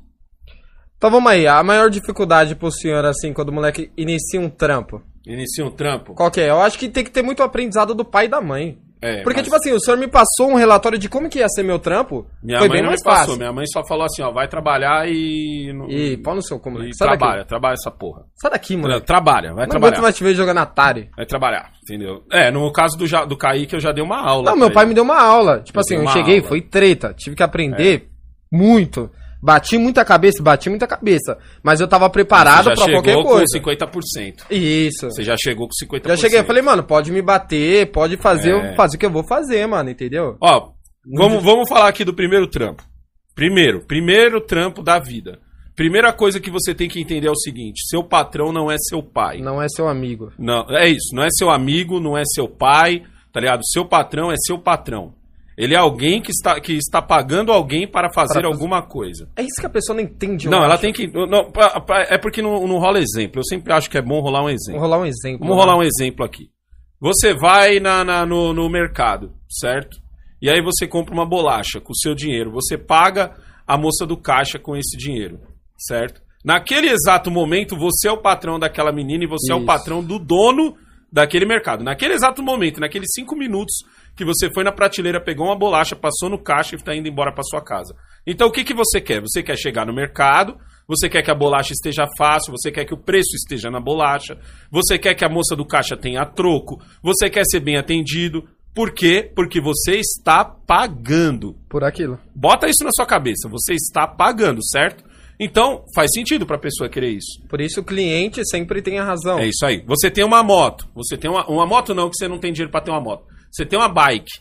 Então vamos aí, a maior dificuldade pro senhor, assim, quando o moleque inicia um trampo. Inicia um trampo. Qual que é? Eu acho que tem que ter muito aprendizado do pai e da mãe. É, Porque, mas tipo assim, o senhor me passou um relatório de como que ia ser meu trampo. minha foi mãe bem não mais me passou. fácil. Minha mãe só falou assim, ó, vai trabalhar e... não- E pau no seu como e Sai trabalha, daqui. trabalha essa porra. Sai daqui, moleque. Trabalha, vai Não trabalhar. aguento mais te ver jogando Atari. Vai trabalhar, entendeu? É, no caso do, do Kaique eu já dei uma aula. Não, meu pai ele. me deu uma aula. Tipo Eu assim, eu cheguei, aula. É. foi treta. Tive que aprender muito. Bati muita cabeça, bati muita cabeça. Mas eu tava preparado Você já chegou qualquer com coisa. 50%. Isso. Você já chegou com 50%. Já cheguei, eu falei, mano, pode me bater, pode fazer, É. fazer o que eu vou fazer, mano, entendeu? Ó, vamos, vamos falar aqui do primeiro trampo. Primeiro, primeiro trampo da vida. Primeira coisa que você tem que entender é o seguinte: seu patrão não é seu pai. Não é seu amigo. Não, é isso, não é seu amigo, não é seu pai, tá ligado? Seu patrão é seu patrão. Ele é alguém que está, que está pagando alguém para fazer fazer- alguma coisa. É isso que a pessoa não entende. Não, ela acho. tem que. Não, é porque não, não rola exemplo. Eu sempre acho que é bom rolar um exemplo. Vamos rolar um exemplo. Vamos rolar um exemplo aqui. Você vai na, na- no, no mercado, certo? E aí você compra uma bolacha com o seu dinheiro. Você paga a moça do caixa com esse dinheiro, certo? Naquele exato momento, você é o patrão daquela menina e você é o Isso. patrão do dono daquele mercado. Naquele exato momento, naqueles cinco minutos que você foi na prateleira, pegou uma bolacha, passou no caixa e está indo embora para sua casa. Então, o que, que você quer? Você quer chegar no mercado, você quer que a bolacha esteja fácil, você quer que o preço esteja na bolacha, você quer que a moça do caixa tenha troco, você quer ser bem atendido. Por quê? Porque você está pagando. Por aquilo. Bota isso na sua cabeça, você está pagando, certo? Então, faz sentido para a pessoa querer isso. Por isso o cliente sempre tem a razão. É isso aí. Você tem uma moto. Você tem uma, uma moto não, que você não tem dinheiro pra ter uma moto. Você tem uma bike.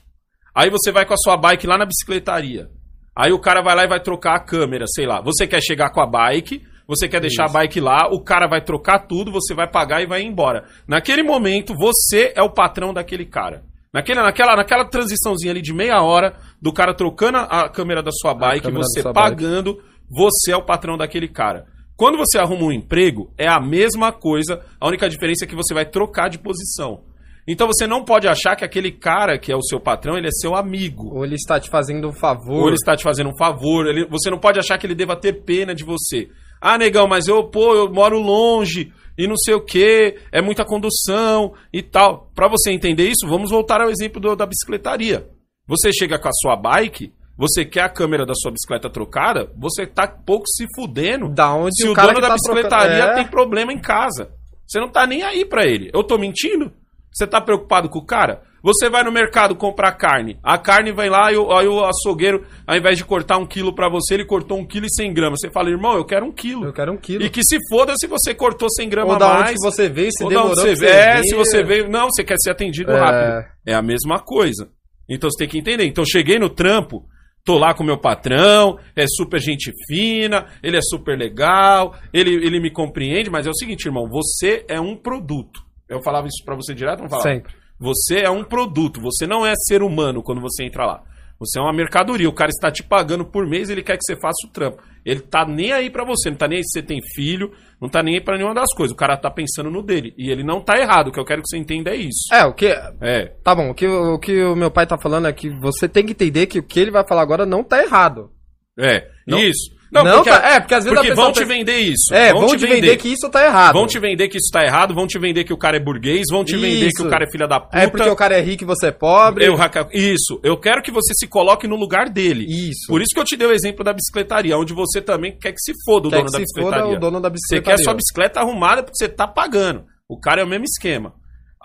Aí você vai com a sua bike lá na bicicletaria. Aí o cara vai lá e vai trocar a câmera, sei lá. Você quer chegar com a bike, você quer deixar a bike lá, o cara vai trocar tudo, você vai pagar e vai embora. Naquele momento, você é o patrão daquele cara. Naquele, naquela, naquela transiçãozinha ali de meia hora, do cara trocando a a câmera da sua bike, você sua bike. pagando, você é o patrão daquele cara. Quando você arruma um emprego, é a mesma coisa, a única diferença é que você vai trocar de posição. Então você não pode achar que aquele cara que é o seu patrão, ele é seu amigo. Ou ele está te fazendo um favor. Ou ele está te fazendo um favor. ele- você não pode achar que ele deva ter pena de você. Ah, negão, mas eu, pô, eu moro longe e não sei o que, é muita condução e tal. Pra você entender isso, vamos voltar ao exemplo do- da bicicletaria. Você chega com a sua bike, você quer a câmera da sua bicicleta trocada, você tá pouco se fudendo Da onde se o o, dono da tá bicicletaria trocando- É. tem problema em casa. Você não tá nem aí pra ele. Eu tô mentindo? Você tá preocupado com o cara? Você vai no mercado comprar carne. A carne vai lá e o, aí o açougueiro, ao invés de cortar um quilo pra você, ele cortou um quilo e cem gramas. Você fala, irmão, eu quero um quilo. Eu quero um quilo. E que se foda se você cortou 100 gramas Ou da mais. onde que você veio, se ou demorou você veio. É, se você veio. Não, você quer ser atendido É. rápido. É a mesma coisa. Então você tem que entender. Então cheguei no trampo, tô lá com o meu patrão, é super gente fina, ele é super legal, ele, ele me compreende, mas é o seguinte, irmão, você é um produto. Eu falava isso pra você direto, não falava? Sempre. Você é um produto, você não é ser humano quando você entra lá. Você é uma mercadoria, o cara está te pagando por mês, ele quer que você faça o trampo. Ele tá nem aí pra você, não tá nem aí se você tem filho, não tá nem aí pra nenhuma das coisas. O cara tá pensando no dele. E ele não tá errado, o que eu quero que você entenda é isso. É, o que. É, Tá bom, o que, o que o meu pai tá falando é que você tem que entender que o que ele vai falar agora não tá errado. é, Não- isso. Não, tá- é, porque às vezes porque vão te pensa- vender isso. É, vão, te vender. que isso tá errado. Vão te vender que isso tá errado, vão te vender que o cara é burguês, vão te vender que Isso. o cara é filha da puta. É porque o cara é rico e você é pobre. Eu, isso, eu quero que você se coloque no lugar dele. Isso. Por isso que eu te dei o exemplo da bicicletaria, onde você também quer que se foda o Quer dono que da se bicicletaria. foda o dono da Você bicicletaria. quer sua bicicleta arrumada porque você tá pagando. O cara é o mesmo esquema.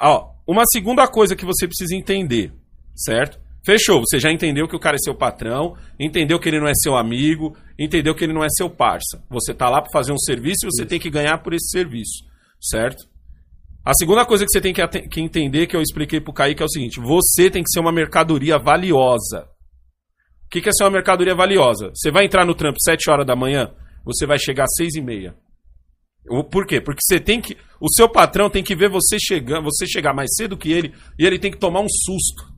Ó, uma segunda coisa que você precisa entender, certo? Fechou, você já entendeu que o cara é seu patrão, entendeu que ele não é seu amigo, entendeu que ele não é seu parça. Você tá lá pra fazer um serviço e você tem que ganhar por esse serviço, certo? A segunda coisa que você tem que, que entender, que eu expliquei pro Kaique, é o seguinte: você tem que ser uma mercadoria valiosa. O que, que é ser uma mercadoria valiosa? Você vai entrar no trampo 7 horas da manhã, você vai chegar às 6 e meia. Por quê? Porque você tem que. O seu patrão tem que ver você chegando, você chegar mais cedo que ele, e ele tem que tomar um susto.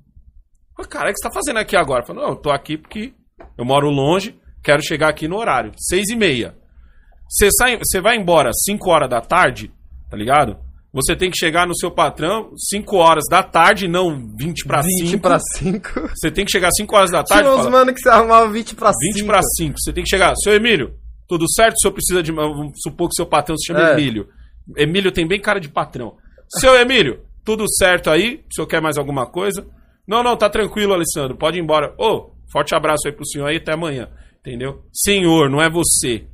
Fala, Cara, o que você tá fazendo aqui agora? Fala, não, eu tô aqui porque eu moro longe, quero chegar aqui no horário. 6 e meia. Você, sai, você vai embora 5 horas da tarde, tá ligado? Você tem que chegar no seu patrão 5 horas da tarde, não 20 pra 20 5. pra 5. Você tem que chegar 5 horas da tarde. Tinha uns fala, mano que você arrumava 20 pra 5. 20 para 5. Você tem que chegar. Seu Emílio, tudo certo? O senhor precisa de. Vamos supor que seu patrão se chama É. Emílio. Emílio tem bem cara de patrão. Seu Emílio, tudo certo aí? O senhor quer mais alguma coisa? Não, não, tá tranquilo, Alessandro. Pode ir embora. Ô, forte abraço aí pro senhor aí até amanhã. Entendeu? Senhor, não é você.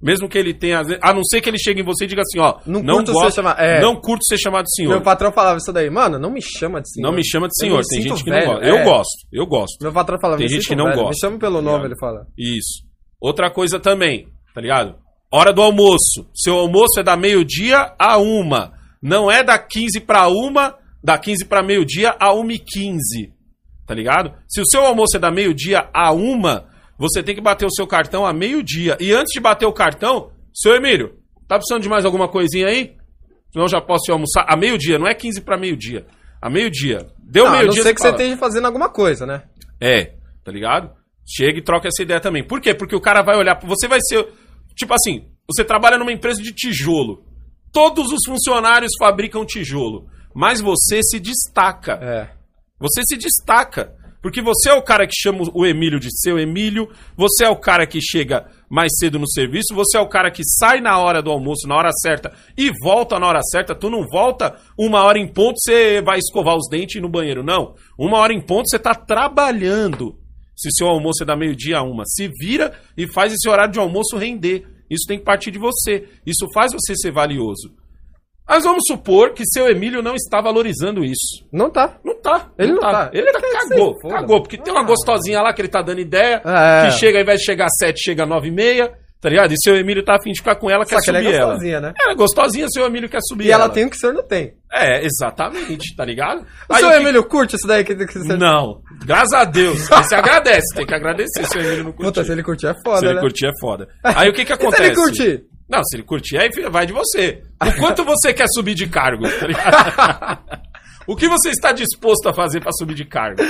Mesmo que ele tenha. A não ser que ele chegue em você e diga assim, ó. Não Não, curto gosto, ser chama- é. não curto ser chamado de senhor. Meu patrão falava isso daí. Mano, não me chama de senhor. Não me chama de senhor. Tem gente que velho, não gosta. é. Eu gosto, eu gosto. Meu patrão falava Tem "Me gente que não velho, gosta, Me chama pelo nome, ligado? ele fala. Isso. Outra coisa também, tá ligado? Hora do almoço. Seu almoço é da meio-dia a uma. Não é da 15 pra uma, da 15 pra meio-dia a 1 e 15. Tá ligado? Se o seu almoço é da meio-dia a uma, você tem que bater o seu cartão a meio-dia. E antes de bater o cartão, seu Emílio, tá precisando de mais alguma coisinha aí? Senão eu já posso ir almoçar. A meio-dia, não é 15 pra meio-dia. A meio-dia. Deu Não, a não meio-dia. ser que você fala. esteja fazendo alguma coisa, né? É, tá ligado? Chega e troca essa ideia também. Por quê? Porque o cara vai olhar, você vai ser, tipo assim, você trabalha numa empresa de tijolo. Todos os funcionários fabricam tijolo, mas você se destaca. É. Você se destaca. Porque você é o cara que chama o Emílio de seu Emílio, você é o cara que chega mais cedo no serviço, você é o cara que sai na hora do almoço, na hora certa, e volta na hora certa. Tu não volta uma hora em ponto, você vai escovar os dentes e ir no banheiro. Não. Uma hora em ponto, você tá trabalhando. Se seu almoço é da meio-dia a uma, se vira e faz esse horário de almoço render. Isso tem que partir de você. Isso faz você ser valioso. Mas vamos supor que seu Emílio não está valorizando isso. Não tá. Não tá. Ele não tá. Ele Ele tá, cagou. foda. Cagou. Porque tem uma Ah. gostosinha lá que ele tá dando ideia. É. Que chega, ao invés de chegar às 7, chega às 9 e meia. Tá ligado? E seu Emílio tá afim de ficar com ela, Só quer que ela subir é ela. gostosinha, né? Ela é gostosinha, seu Emílio quer subir E ela ela. tem o que o senhor não tem. É, exatamente, tá ligado? O Aí seu o que- Emílio curte isso daí que, que você... Não, graças a Deus. <laughs> Você agradece, tem que agradecer se o Emílio não curtir. Puta, se ele curtir é foda, Se ele né? curtir é foda. Aí o que que <laughs> E acontece? se ele curtir? Não, se ele curtir, aí vai de você. O quanto você quer subir de cargo, tá <laughs> o que você está disposto a fazer pra subir de cargo?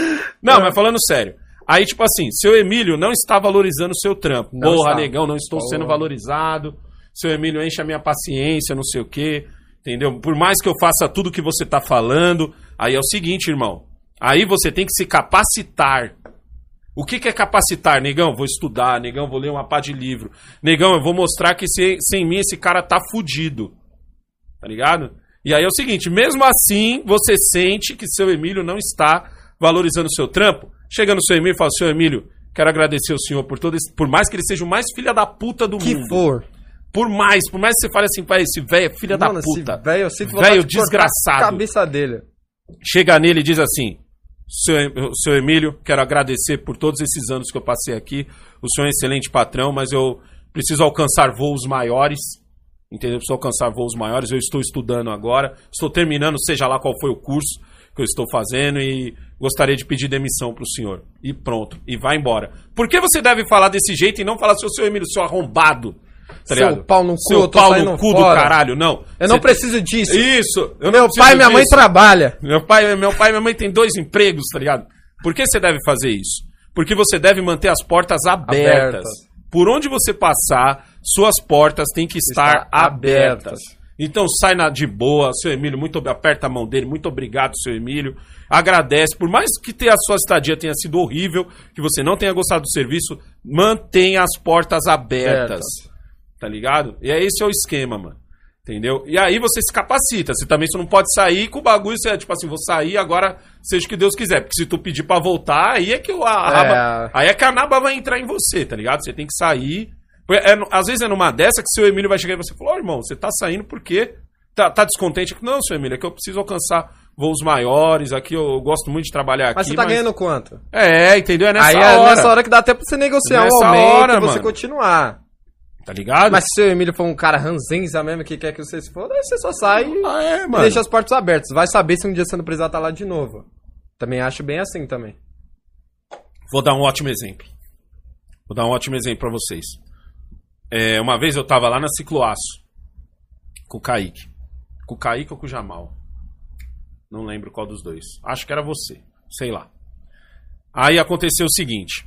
Não, mas falando sério. Aí, tipo assim, seu Emílio não está valorizando o seu trampo. Não Porra, está. negão, não estou Falou. sendo valorizado. Seu Emílio enche a minha paciência, não sei o quê. Entendeu? Por mais que eu faça tudo que você tá falando. Aí é o seguinte, irmão. Aí você tem que se capacitar. O que, que é capacitar, negão? Vou estudar, negão, vou ler uma pá de livro. Negão, eu vou mostrar que se- sem mim esse cara tá fudido. Tá ligado? E aí é o seguinte, mesmo assim, você sente que seu Emílio não está valorizando o seu trampo. Chega no seu Emílio e fala, seu Emílio, quero agradecer o senhor por todo esse... Por mais que ele seja o mais filha da puta do Que mundo. for. Por mais, por mais que você fale assim, pai, esse velho é filha Mano, da puta. velho, eu sinto Velho desgraçado. a cabeça dele. chega nele e diz assim: seu, seu Emílio, quero agradecer por todos esses anos que eu passei aqui. O senhor é um excelente patrão, mas eu preciso alcançar voos maiores. Entendeu? Preciso alcançar voos maiores. Eu estou estudando agora. Estou terminando, seja lá qual foi o curso que eu estou fazendo e gostaria de pedir demissão para o senhor. E pronto. E vai embora. Por que você deve falar desse jeito e não falar seu, seu Emílio, seu arrombado? Tá Seu ligado? pau no cu, Seu eu tô pau no cu fora. do caralho, não. Eu não Você- preciso disso. Isso. eu não Meu preciso pai e minha mãe disso. trabalham. Meu pai, meu pai e minha mãe têm dois empregos, tá ligado? Por que você deve fazer isso? Porque você deve manter as portas abertas. Abertas. Por onde você passar, suas portas têm que estar Estar abertas. abertas. Então sai na de boa, seu Emílio, muito ob- aperta a mão dele, muito obrigado, seu Emílio. Agradece, por mais que tenha, a sua estadia tenha sido horrível, que você não tenha gostado do serviço, mantenha as portas abertas. Abertas. Tá ligado? E é esse é o esquema, mano. Entendeu? E aí você se capacita. Você também você não pode sair com o bagulho, você é tipo assim, vou sair agora, seja o que Deus quiser. Porque se tu pedir pra voltar, aí é que o- a É. aí é que a naba vai entrar em você, tá ligado? Você tem que sair. É, no- às vezes é numa dessa que seu Emílio vai chegar e você falar, ô irmão, você tá saindo porque tá, tá descontente? Não, seu Emílio, é que eu preciso alcançar voos maiores, aqui eu gosto muito de trabalhar aqui. Mas você tá ganhando quanto? É, entendeu? É nessa Aí hora. é nessa hora que dá até pra você negociar Nessa um aumento hora, e você mano. continuar. Tá ligado? Mas se o Emílio for um cara ranzinza mesmo que quer que você se foda, aí você só sai e Ah, é, e deixa as portas abertas. Vai saber se um dia você não precisar estar lá de novo. Também acho bem assim também. Vou dar um ótimo exemplo. Vou dar um ótimo exemplo pra vocês. É, uma vez eu tava lá na Cicloaço com o Kaique. Com o Kaique ou com o Jamal? Não lembro qual dos dois. Acho que era você. Sei lá. Aí aconteceu o seguinte.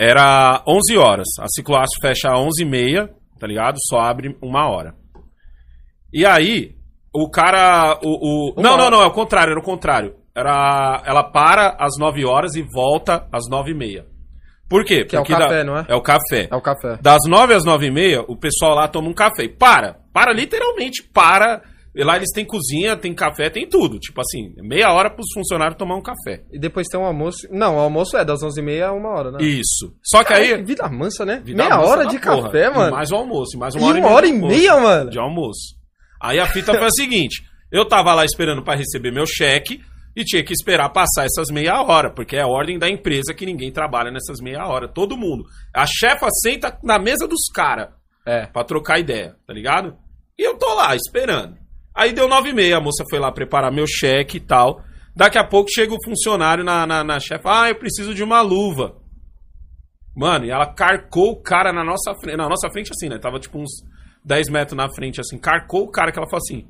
Era 11 horas. A Cicloaço fecha às 11h30, tá ligado? Só abre uma hora. E aí, o cara. O, o... Não, não, não, é o contrário, era o contrário. Era, ela para às 9 horas e volta às 9 e meia. Por quê? Que é o café, não é? É o café. É o café. Das 9 às 9 e meia, o pessoal lá toma um café. E para. Para, literalmente, para. E lá eles têm cozinha, tem café, tem tudo. Tipo assim, meia hora pros funcionários tomar um café. E depois tem um almoço. Não, o almoço é das 11h30 a uma hora, né? Isso. Só que aí. vida mansa, né? vida Meia mansa hora de porra. café, E mano. mais o almoço. e Mais E uma hora e uma meia. hora e almoço. meia, mano. De almoço. Aí a fita foi a seguinte: eu tava lá esperando pra receber meu cheque e tinha que esperar passar essas meia hora, porque é a ordem da empresa que ninguém trabalha nessas meia hora. Todo mundo. A chefa senta na mesa dos caras É. pra trocar ideia, tá ligado? E eu tô lá esperando. Aí deu nove e meia, a moça foi lá preparar meu cheque e tal. Daqui a pouco chega o funcionário na, na, na ah, eu preciso de uma luva. Mano, e ela carcou o cara na nossa frente, na nossa frente assim, né? Tava tipo uns 10 metros na frente, assim, carcou o cara que ela falou assim,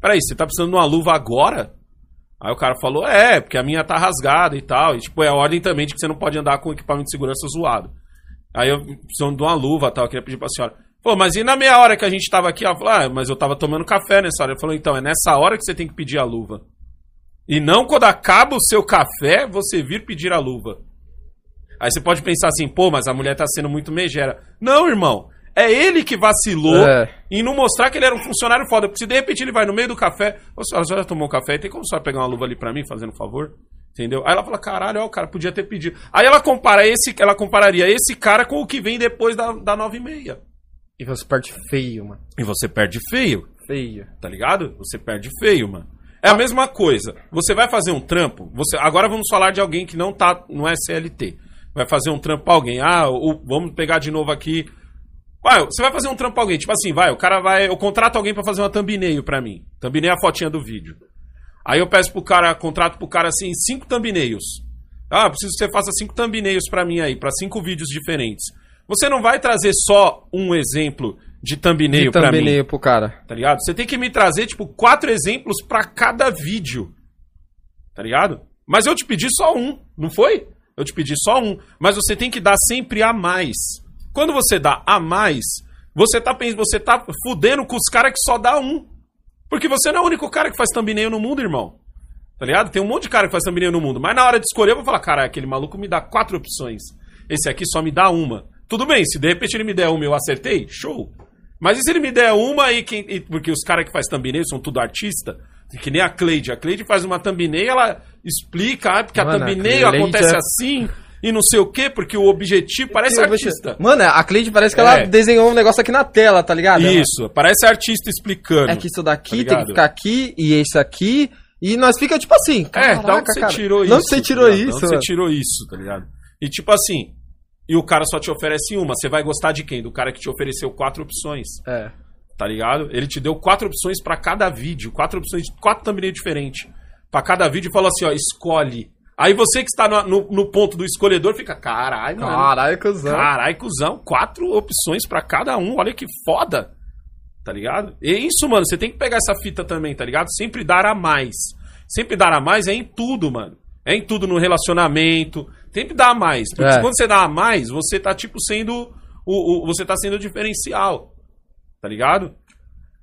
peraí, você tá precisando de uma luva agora? Aí o cara falou, é, porque a minha tá rasgada e tal. E tipo, é a ordem também de que você não pode andar com equipamento de segurança zoado. Aí eu precisando de uma luva tal, eu queria pedir pra senhora. Pô, mas e na meia hora que a gente tava aqui? Ela falou, ah, mas eu tava tomando café nessa hora. Ele falou, então, é nessa hora que você tem que pedir a luva. E não quando acaba o seu café, você vir pedir a luva. Aí você pode pensar assim, pô, mas a mulher tá sendo muito megera. Não, irmão. É ele que vacilou É. em não mostrar que ele era um funcionário foda. Porque se de repente ele vai no meio do café, ô senhora, a senhora tomou um café, tem como a senhora pegar uma luva ali pra mim, fazendo um favor? Entendeu? Aí ela fala, caralho, ó, o cara podia ter pedido. Aí ela compara esse, ela compararia esse cara com o que vem depois da, da 9 e meia. E você parte feio, mano. E você perde feio, Feio. tá ligado? Você perde feio, mano. É a mesma coisa. Você vai fazer um trampo, você agora vamos falar de alguém que não tá no SLT. Vai fazer um trampo pra alguém. Ah, o- vamos pegar de novo aqui. Vai, você vai fazer um trampo pra alguém, tipo assim, vai, o cara vai, eu contrato alguém pra fazer uma thumbnail pra mim. Thumbnail é a fotinha do vídeo. Aí eu peço pro cara, contrato pro cara assim, cinco thumbnails. Ah, preciso que você faça cinco thumbnails pra mim aí, pra cinco vídeos diferentes. Você não vai trazer só um exemplo de thumbnail E pra também mim nem pro cara. tá ligado? Você tem que me trazer, tipo, quatro exemplos pra cada vídeo, tá ligado? Mas eu te pedi só um, não foi? Eu te pedi só um, mas você tem que dar sempre a mais. Quando você dá a mais, você tá, você tá fudendo com os caras que só dá um. Porque você não é o único cara que faz thumbnail no mundo, irmão. Tá ligado? Tem um monte de cara que faz thumbnail no mundo. Mas na hora de escolher, eu vou falar, cara, aquele maluco me dá quatro opções. Esse aqui só me dá uma. Tudo bem, se de repente ele me der uma e eu acertei, show. Mas e se ele me der uma e quem. e- porque os caras que faz thumbnail são tudo artista, que nem a Cleide. A Cleide faz uma thumbnail, ela explica, ah, porque a Mano, a thumbnail Cleide acontece é- assim e não sei o quê, porque o objetivo parece artista. Mano, a Cleide parece que É. ela desenhou um negócio aqui na tela, tá ligado? Isso, parece artista explicando. É que isso daqui Tá tem que ficar aqui e esse aqui. E nós fica tipo assim. É, Caraca, da onde você cara. tirou Não isso? você tá tirou? Da isso, onde você tirou isso, tá ligado? E tipo assim, e o cara só te oferece uma, você vai gostar de quem? Do cara que te ofereceu quatro opções, É. tá ligado? Ele te deu quatro opções pra cada vídeo, quatro opções, quatro thumbnail diferentes. Pra cada vídeo e falou assim, ó, escolhe. Aí você que está no, no- no ponto do escolhedor fica, caralho, mano. Caralho, cuzão. Caralho, cuzão, quatro opções pra cada um, olha que foda. Tá ligado? E é isso, mano, você tem que pegar essa fita também, tá ligado? Sempre dar a mais. Sempre dar a mais é em tudo, mano. É em tudo no relacionamento. Sempre dar a mais. Porque É. quando você dá a mais, você tá, tipo, sendo. O, o- você tá sendo o diferencial. Tá ligado?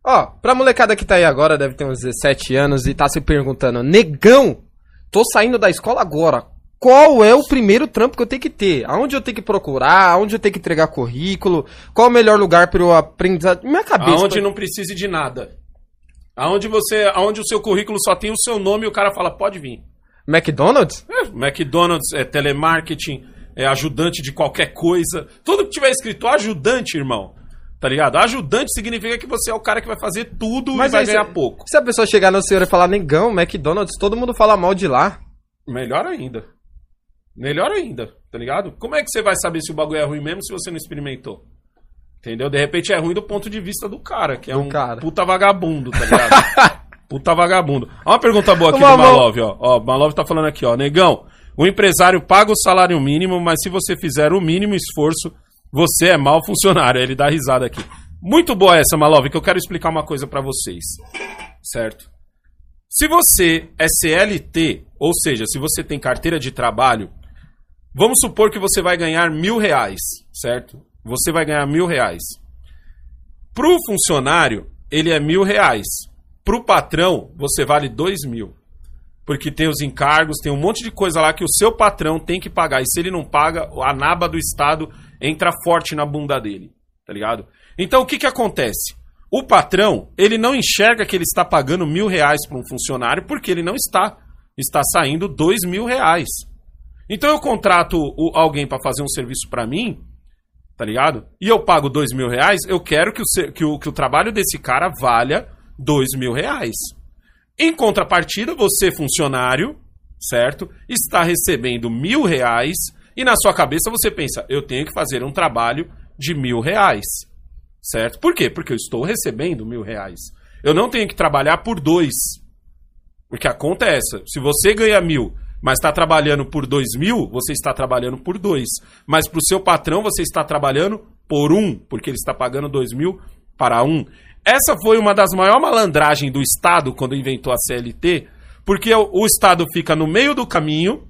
Ó, pra molecada que tá aí agora, deve ter uns 17 anos e tá se perguntando, negão, tô saindo da escola agora. Qual é o primeiro trampo que eu tenho que ter? Aonde eu tenho que procurar? Aonde eu tenho que entregar currículo? Qual é o melhor lugar para eu aprender? Minha cabeça. Aonde não precise de nada. Aonde você. Aonde o seu currículo só tem o seu nome e o cara fala, pode vir. McDonald's? É, McDonald's, é telemarketing, é ajudante de qualquer coisa. Tudo que tiver escrito ajudante, irmão. Tá ligado? Ajudante significa que você é o cara que vai fazer tudo e vai aí, ganhar se- pouco. Se a pessoa chegar no senhor e falar, negão, McDonald's, todo mundo fala mal de lá. Melhor ainda. Melhor ainda, tá ligado? Como é que você vai saber se o bagulho é ruim mesmo se você não experimentou? Entendeu? De repente é ruim do ponto de vista do cara, que é Do um cara. puta vagabundo, tá ligado? <laughs> puta vagabundo. Ó uma pergunta boa aqui Uma do mão- Malov, ó. Ó, o Malov tá falando aqui, ó. Negão, o empresário paga o salário mínimo, mas se você fizer o mínimo esforço, você é mau funcionário. Ele dá risada aqui. Muito boa essa, Malov, que eu quero explicar uma coisa pra vocês. Certo? Se você é CLT, ou seja, se você tem carteira de trabalho, vamos supor que você vai ganhar mil reais, certo? Você vai ganhar mil reais. Pro funcionário, ele é mil reais. Pro patrão, você vale dois mil. Porque tem os encargos, tem um monte de coisa lá que o seu patrão tem que pagar. E se ele não paga, a naba do Estado entra forte na bunda dele. Tá ligado? Então o que que acontece? O patrão, ele não enxerga que ele está pagando mil reais para um funcionário porque ele não está. Está saindo dois mil reais. Então eu contrato o- alguém para fazer um serviço para mim, tá ligado? E eu pago dois mil reais, eu quero que o, que o, que o trabalho desse cara valha dois mil reais. Em contrapartida, você, funcionário, certo? Está recebendo mil reais e na sua cabeça você pensa, eu tenho que fazer um trabalho de mil reais. Certo? Por quê? Porque eu estou recebendo mil reais. Eu não tenho que trabalhar por dois. Porque a conta é essa. Se você ganha mil, mas está trabalhando por dois mil, você está trabalhando por dois. Mas para o seu patrão, você está trabalhando por um, porque ele está pagando dois mil para um. Essa foi uma das maiores malandragens do Estado quando inventou a CLT, Porque o, o Estado fica no meio do caminho,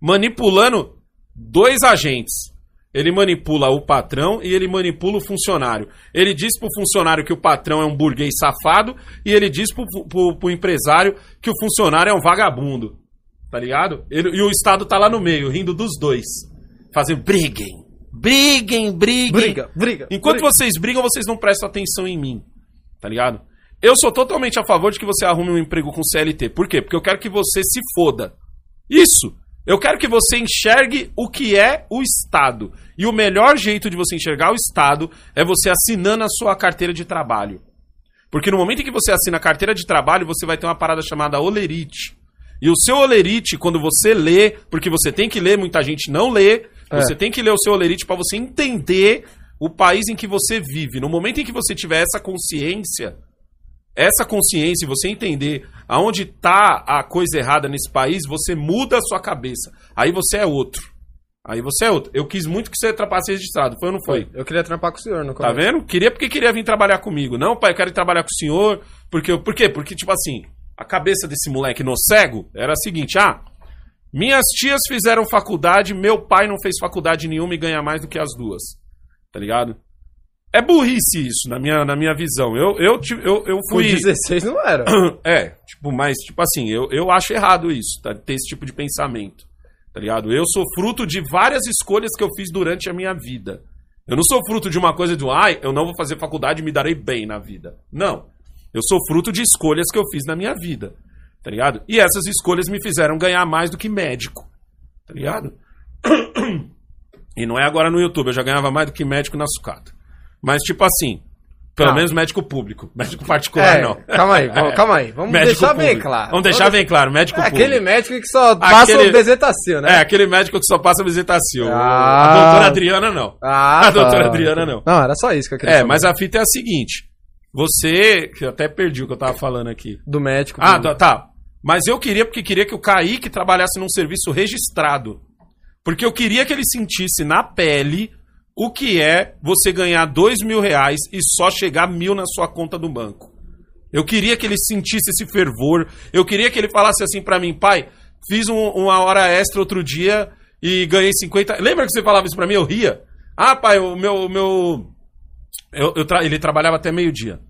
manipulando dois agentes. Ele manipula o patrão e ele manipula o funcionário. Ele diz pro funcionário que o patrão é um burguês safado e ele diz pro, pro, pro empresário que o funcionário é um vagabundo. Tá ligado? Ele- e o Estado tá lá no meio, rindo dos dois. Fazendo briguem. Briguem, briguem. Briga, briga. Enquanto briga. vocês brigam, vocês não prestam atenção em mim. Tá ligado? Eu sou totalmente a favor de que você arrume um emprego com CLT. Por quê? Porque eu quero que você se foda. Isso! Eu quero que você enxergue o que é o Estado. E o melhor jeito de você enxergar o Estado é você assinando a sua carteira de trabalho. Porque no momento em que você assina a carteira de trabalho, você vai ter uma parada chamada olerite. E o seu olerite, quando você lê, porque você tem que ler, muita gente não lê, É. você tem que ler o seu olerite para você entender o país em que você vive. No momento em que você tiver essa consciência, essa consciência e você entender aonde tá a coisa errada nesse país, você muda a sua cabeça. Aí você é outro. Aí você é outro. Eu quis muito que você trapasse registrado, foi ou não foi? Eu queria trampar com o senhor no Tá vendo? Queria porque queria vir trabalhar comigo. Não, pai, eu quero ir trabalhar com o senhor. Porque, eu- por quê? Porque, tipo assim, a cabeça desse moleque no cego era a seguinte: ah, minhas tias fizeram faculdade, meu pai não fez faculdade nenhuma e ganha mais do que as duas. Tá ligado? É burrice isso, na minha, na minha visão. Eu, eu, eu, eu Com fui. 16 não era. <clears throat> É, tipo, mas, tipo assim, eu, eu acho errado isso, tá? Ter esse tipo de pensamento. Tá ligado? Eu sou fruto de várias escolhas que eu fiz durante a minha vida. Eu não sou fruto de uma coisa de, ai, eu não vou fazer faculdade e me darei bem na vida. Não. Eu sou fruto de escolhas que eu fiz na minha vida. Tá ligado? E essas escolhas me fizeram ganhar mais do que médico. Tá ligado? <clears throat> E não é agora no YouTube, eu já ganhava mais do que médico na sucata. Mas, tipo assim, pelo Ah. menos médico público. <laughs> Médico particular, É, não. calma aí, vamos, <laughs> calma aí. Vamos Médico deixar bem público. claro. Vamos deixar bem claro, médico É público. aquele médico que só passa Aquele- o bezetacil, né? É, aquele médico que só passa visitação. Ah. A doutora Adriana, não. Ah, a doutora tá. Adriana, não. Não, era só isso que eu queria É, saber. mas a fita é a seguinte. Você. que Eu até perdi o que eu tava falando aqui. Do médico. Ah, tá, tá. Mas eu queria, porque queria que o Kaique trabalhasse num serviço registrado. Porque eu queria que ele sentisse na pele o que é você ganhar dois mil reais e só chegar mil na sua conta do banco. Eu queria que ele sentisse esse fervor. Eu queria que ele falasse assim pra mim, pai, fiz um- uma hora extra outro dia e ganhei 50. Lembra que você falava isso pra mim? Eu ria. Ah, pai, o meu. o meu... Eu, eu tra- Ele trabalhava até meio-dia.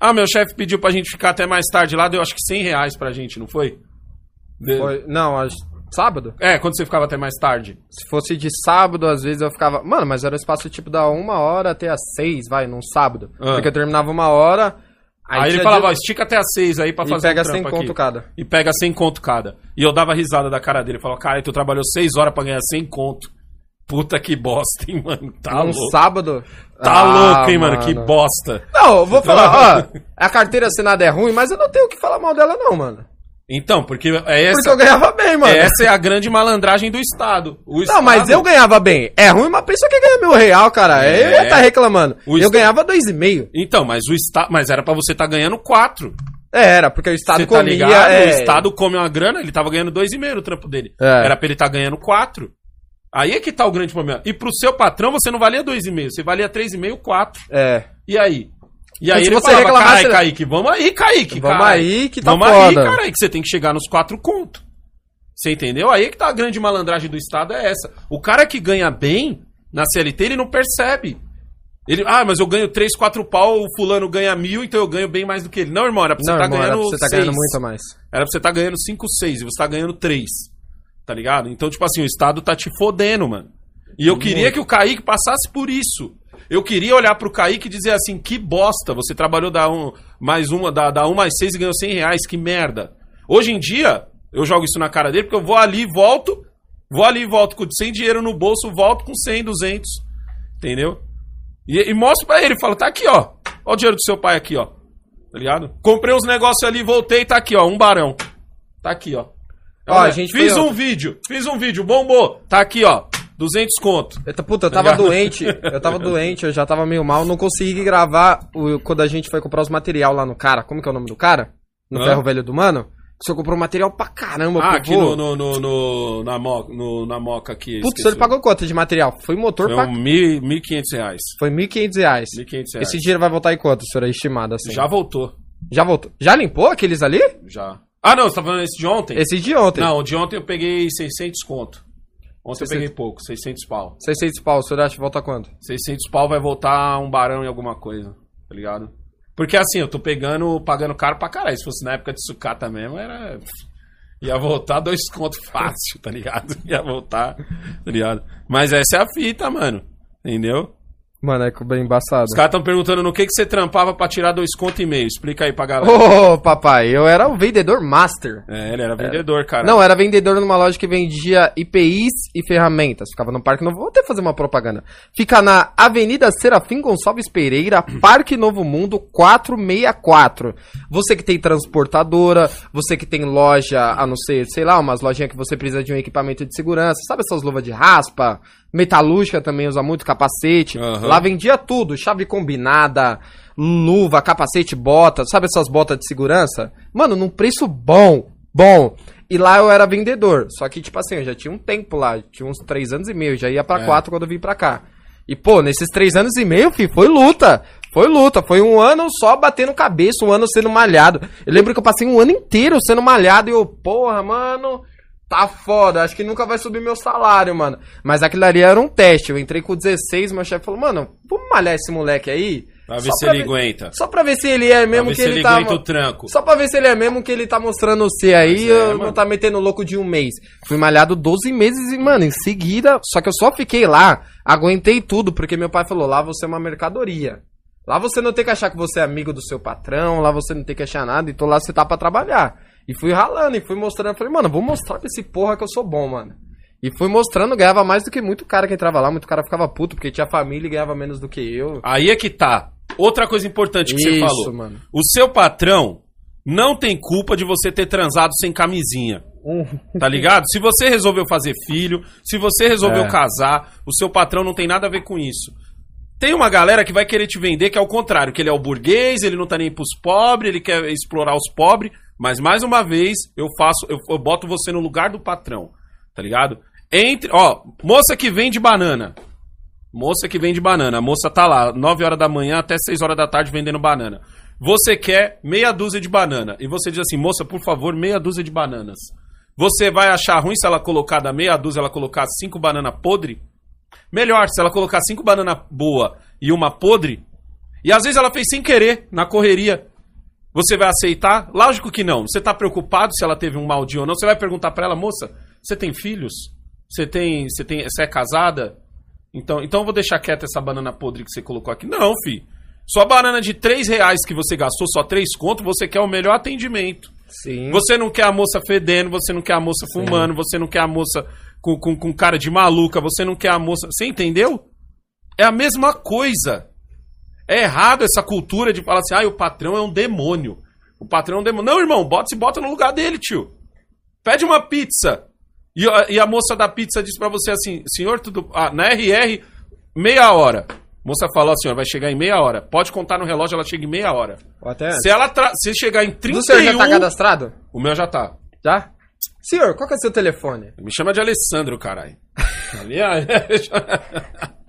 Ah, meu chefe pediu pra gente ficar até mais tarde lá, deu acho que 100 reais pra gente, não foi? De- Foi- Não, acho- sábado? É, quando você ficava até mais tarde. Se fosse de sábado, às vezes eu ficava. Mano, mas era o espaço tipo da uma hora até as seis, vai, num sábado. Ah. Porque eu terminava uma hora. Aí, ele tinha falava, ó, dia- estica até as 6 aí pra E fazer pega um trampo 100 conto aqui. cada. E pega 100 conto cada. E eu dava risada da cara dele. Falava, cara, tu trabalhou 6 horas pra ganhar 100 conto. Puta que bosta, hein, mano. Tá num louco. sábado. Tá Ah, louco, hein, mano. Que bosta. Não, eu vou falar, ó. A carteira assinada é ruim, mas eu não tenho o que falar mal dela, não, mano. Então, porque é Porque essa, eu ganhava bem, mano. essa é a grande malandragem do Estado. O Não, Estado- mas eu ganhava bem. É ruim uma pessoa que ganha mil real, cara. É. Eu ia tá reclamando. O eu Estado- ganhava dois e meio. Então, mas o Estado. Mas era pra você estar ganhando 4. É, era, porque o Estado Você tá comia. ligado? é... O Estado come uma grana, ele tava ganhando 2,5 no trampo dele. É. Era pra ele estar ganhando 4. Aí é que tá o grande problema. E pro seu patrão você não valia 2,5, você valia 3,5, 4. É. E aí? E aí se ele você falava, reclamar, carai, você- Kaique, vamos aí, Kaique, Vamos carai. aí que tá Vamos foda. aí, carai, que você tem que chegar nos 4 conto. Você entendeu? Aí é que tá a grande malandragem do Estado, é essa. O cara que ganha bem na CLT, ele não percebe. Ele, ah, mas eu ganho 3, 4 pau, o fulano ganha mil, então eu ganho bem mais do que ele. Não, irmão, era pra você Não, tá irmão, era ganhando pra você tá ganhando muito a mais. Era pra você tá ganhando 5, 6 e você tá ganhando 3. Tá ligado? Então, tipo assim, o Estado tá te fodendo, mano. E eu queria que o Kaique passasse por isso. Eu queria olhar pro Kaique e dizer assim, que bosta, você trabalhou da um, mais uma, da, da 1 mais 6 e ganhou 100 reais, que merda. Hoje em dia, eu jogo isso na cara dele, porque eu vou ali e volto, vou ali e volto com sem dinheiro no bolso, volto com 100, 200, entendeu? E, e mostro pra ele, falo, tá aqui, ó, ó o dinheiro do seu pai aqui, ó, tá ligado? Comprei uns negócios ali, voltei, tá aqui, ó, um barão, tá aqui, ó. Ó, a gente fiz um vídeo, fiz um vídeo, bombou, tá aqui, ó, 200 conto. Eu, t- puta, eu tava ligado? doente, eu tava doente, eu já tava meio mal, não consegui gravar o, quando a gente foi comprar os material lá no cara. Como que é o nome do cara? No Hã? Ferro Velho do Mano? Senhor comprou material pra caramba, Ah, aqui no, no, no, no- na, mo, no- na moca aqui. Putz, ele pagou quanto de material? Foi motor Foi pra... um mil- 1.500 reais. Foi 1.500 reais. 1.500 reais. Esse dinheiro vai voltar em quanto, senhor? Estimado assim. Já voltou. Já voltou. Já limpou aqueles ali? Já. Ah, não, você tá falando esse de ontem? Esse de ontem. Não, de ontem eu peguei 600 conto. Ontem 600. eu peguei pouco, 600 pau. 600 pau, o senhor acha que volta quando? 600 pau vai voltar um barão em alguma coisa, tá ligado? Porque assim, eu tô pegando, pagando caro pra caralho. Se fosse na época de sucata mesmo, era. Ia voltar dois contos fácil, tá ligado? <laughs> Ia voltar, tá ligado? Mas essa é a fita, mano. Entendeu? Mano, é bem embaçado. Os caras estão perguntando no que, que você trampava pra tirar dois contos e meio. Explica aí pra galera. Ô, papai, eu era o vendedor master. É, ele era vendedor, cara. Não, era vendedor numa loja que vendia IPIs e ferramentas. Ficava no Parque Novo. Vou até fazer uma propaganda. Fica na Avenida Serafim Gonçalves Pereira, <clears throat> Parque Novo Mundo 464. Você que tem transportadora, você que tem loja, a não ser, sei lá, umas lojinhas que você precisa de um equipamento de segurança. Sabe essas luvas de raspa? Metalúrgica também usa muito, capacete. Aham. Lá vendia tudo, chave combinada, luva, capacete, bota, sabe essas botas de segurança? Mano, num preço bom, bom. E lá eu era vendedor, só que tipo assim, eu já tinha um tempo lá, tinha uns três anos e meio, já ia pra É. quatro quando eu vim pra cá. E pô, nesses três anos e meio, fi, foi luta. Foi luta, foi um ano só batendo cabeça, um ano sendo malhado. Eu lembro que eu passei um ano inteiro sendo malhado e eu, porra, mano, tá foda, acho que nunca vai subir meu salário, mano. Mas aquilo ali era um teste, eu entrei com 16, meu chefe falou, mano, vamos malhar esse moleque aí? Pra ver Só se pra ele ver- aguenta. Só pra ver se ele é mesmo que ele, ele tá. aguenta o tranco. Só pra ver se ele é mesmo que ele tá mostrando ser aí, é, eu não tá metendo louco de um mês. Fui malhado 12 meses e, mano, em seguida, só que eu só fiquei lá, aguentei tudo, porque meu pai falou, lá você é uma mercadoria. Lá você não tem que achar que você é amigo do seu patrão, lá você não tem que achar nada, então lá você tá pra trabalhar. E fui ralando, e fui mostrando, falei, mano, vou mostrar pra esse porra que eu sou bom, mano. E fui mostrando, ganhava mais do que muito cara que entrava lá, muito cara ficava puto, porque tinha família e ganhava menos do que eu. Aí é que tá. Outra coisa importante que você Isso, falou. mano. O seu patrão não tem culpa de você ter transado sem camisinha. Tá ligado? Se você resolveu fazer filho, se você resolveu É. casar, o seu patrão não tem nada a ver com isso. Tem uma galera que vai querer te vender que é o contrário, que ele é o burguês, ele não tá nem pros pobres, ele quer explorar os pobres, mas mais uma vez eu faço, eu, eu boto você no lugar do patrão, tá ligado? Entre, ó, moça que vende banana. Moça que vende banana. A moça tá lá, 9 horas da manhã até 6 horas da tarde vendendo banana. Você quer meia dúzia de banana. E você diz assim, moça, por favor, meia dúzia de bananas. Você vai achar ruim se ela colocar da meia dúzia, ela colocar cinco bananas podre? Melhor, se ela colocar cinco bananas boa e uma podre. E às vezes ela fez sem querer, na correria. Você vai aceitar? Lógico que não. Você tá preocupado se ela teve um mau dia ou não. Você vai perguntar pra ela, moça, você tem filhos? Você tem, você tem, você é casada? Então, então eu vou deixar quieta essa banana podre que você colocou aqui. Não, fi. Sua banana de 3 reais que você gastou, só 3 conto, você quer o melhor atendimento. Sim. Você não quer a moça fedendo, você não quer a moça fumando, você não quer a moça com, com, com cara de maluca, você não quer a moça. Você entendeu? É a mesma coisa. É errado essa cultura de falar assim, ah, o patrão é um demônio. O patrão é um demônio. Não, irmão, bota se bota no lugar dele, tio. Pede uma pizza. E, a- e a moça da pizza diz pra você assim, senhor, tudo. Ah, na RR, meia hora. A moça falou assim, ó, vai chegar em meia hora. Pode contar no relógio, ela chega em meia hora. Ou até Se ela tra- se chegar em 31, Do senhor já tá cadastrado? o meu já tá. Já? Senhor, qual que é o seu telefone? Me chama de Alessandro, caralho. <laughs> Ali, ó, <laughs>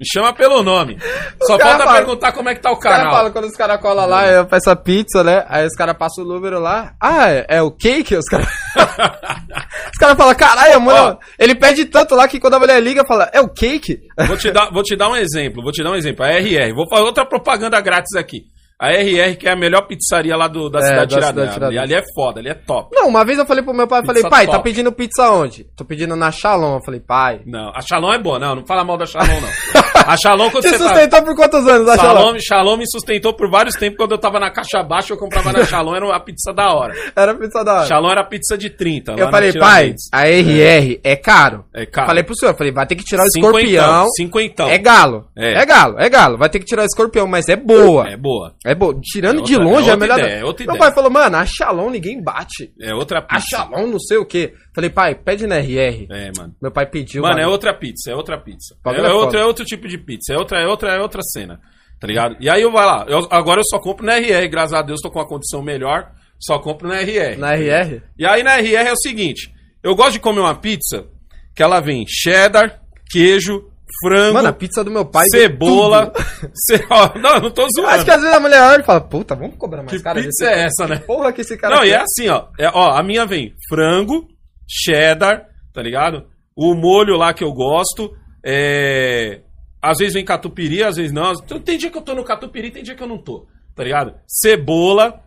Me chama pelo nome. Só falta fala- perguntar como é que tá o Os caras canal. falam quando os caras colam lá, eu peço a pizza, né? Aí os caras passam o número lá. Ah, é, é o cake? Os caras. <laughs> os caras falam, caralho, mano. Ele pede tanto lá que quando a mulher liga, fala, é o cake? Vou te, dar, vou te dar um exemplo, vou te dar um exemplo. A RR. Vou fazer outra propaganda grátis aqui. A RR, que é a melhor pizzaria lá do, da É, cidade da Tiradentes. Tiradentes. Ali é foda, ali é top. Não, uma vez eu falei pro meu pai, falei, pai, tá top. pedindo pizza onde? Tô pedindo na Shalom. Eu falei, pai. Não, a Shalom é boa. Não, não fala mal da Shalom, não. <laughs> A Shalom, quando Te você tá... sustentou por quantos anos a Shalom? Shalom, Shalom me sustentou por vários tempos. Quando eu tava na caixa baixa, eu comprava na Shalom, era uma pizza da hora. Era pizza da hora. Shalom era pizza de 30. lá Eu falei, pai, a RR é caro. É caro. Falei pro senhor, falei, vai ter que tirar o Cinquentão, escorpião. cinquentão. É galo. É. É. galo, é galo. Vai ter que tirar o escorpião, mas é boa. É boa. É boa. Tirando É de outra- longe é é, a outra melhor. ideia, é outra Meu ideia. pai falou, mano, a Shalom ninguém bate. É outra A pizza. Shalom não sei o quê. Falei, pai, pede na RR. É, mano. Meu pai pediu. Mano, é outra pizza, é outra pizza. É, é é outro, é outro tipo de pizza, é outra, é outra, é outra cena. Tá ligado? E aí eu vai lá. eu- agora eu só compro na RR, graças a Deus tô com uma condição melhor, só compro na RR. Na RR? E aí na RR é o seguinte: eu gosto de comer uma pizza que ela vem cheddar, queijo, frango, Mano, a pizza do meu pai. cebola. <laughs> Ce... não, não tô zoando. Acho que às vezes a mulher olha e fala, puta, vamos cobrar mais Que cara. pizza desse- é essa, né? Porra que esse cara Não, e é quer. assim, ó. É, ó, a minha vem frango, cheddar, tá ligado? O molho lá que eu gosto. É... Às vezes vem catupiry, às vezes não. Então, Tem dia que eu tô no catupiry, tem dia que eu não tô, tá ligado? Cebola.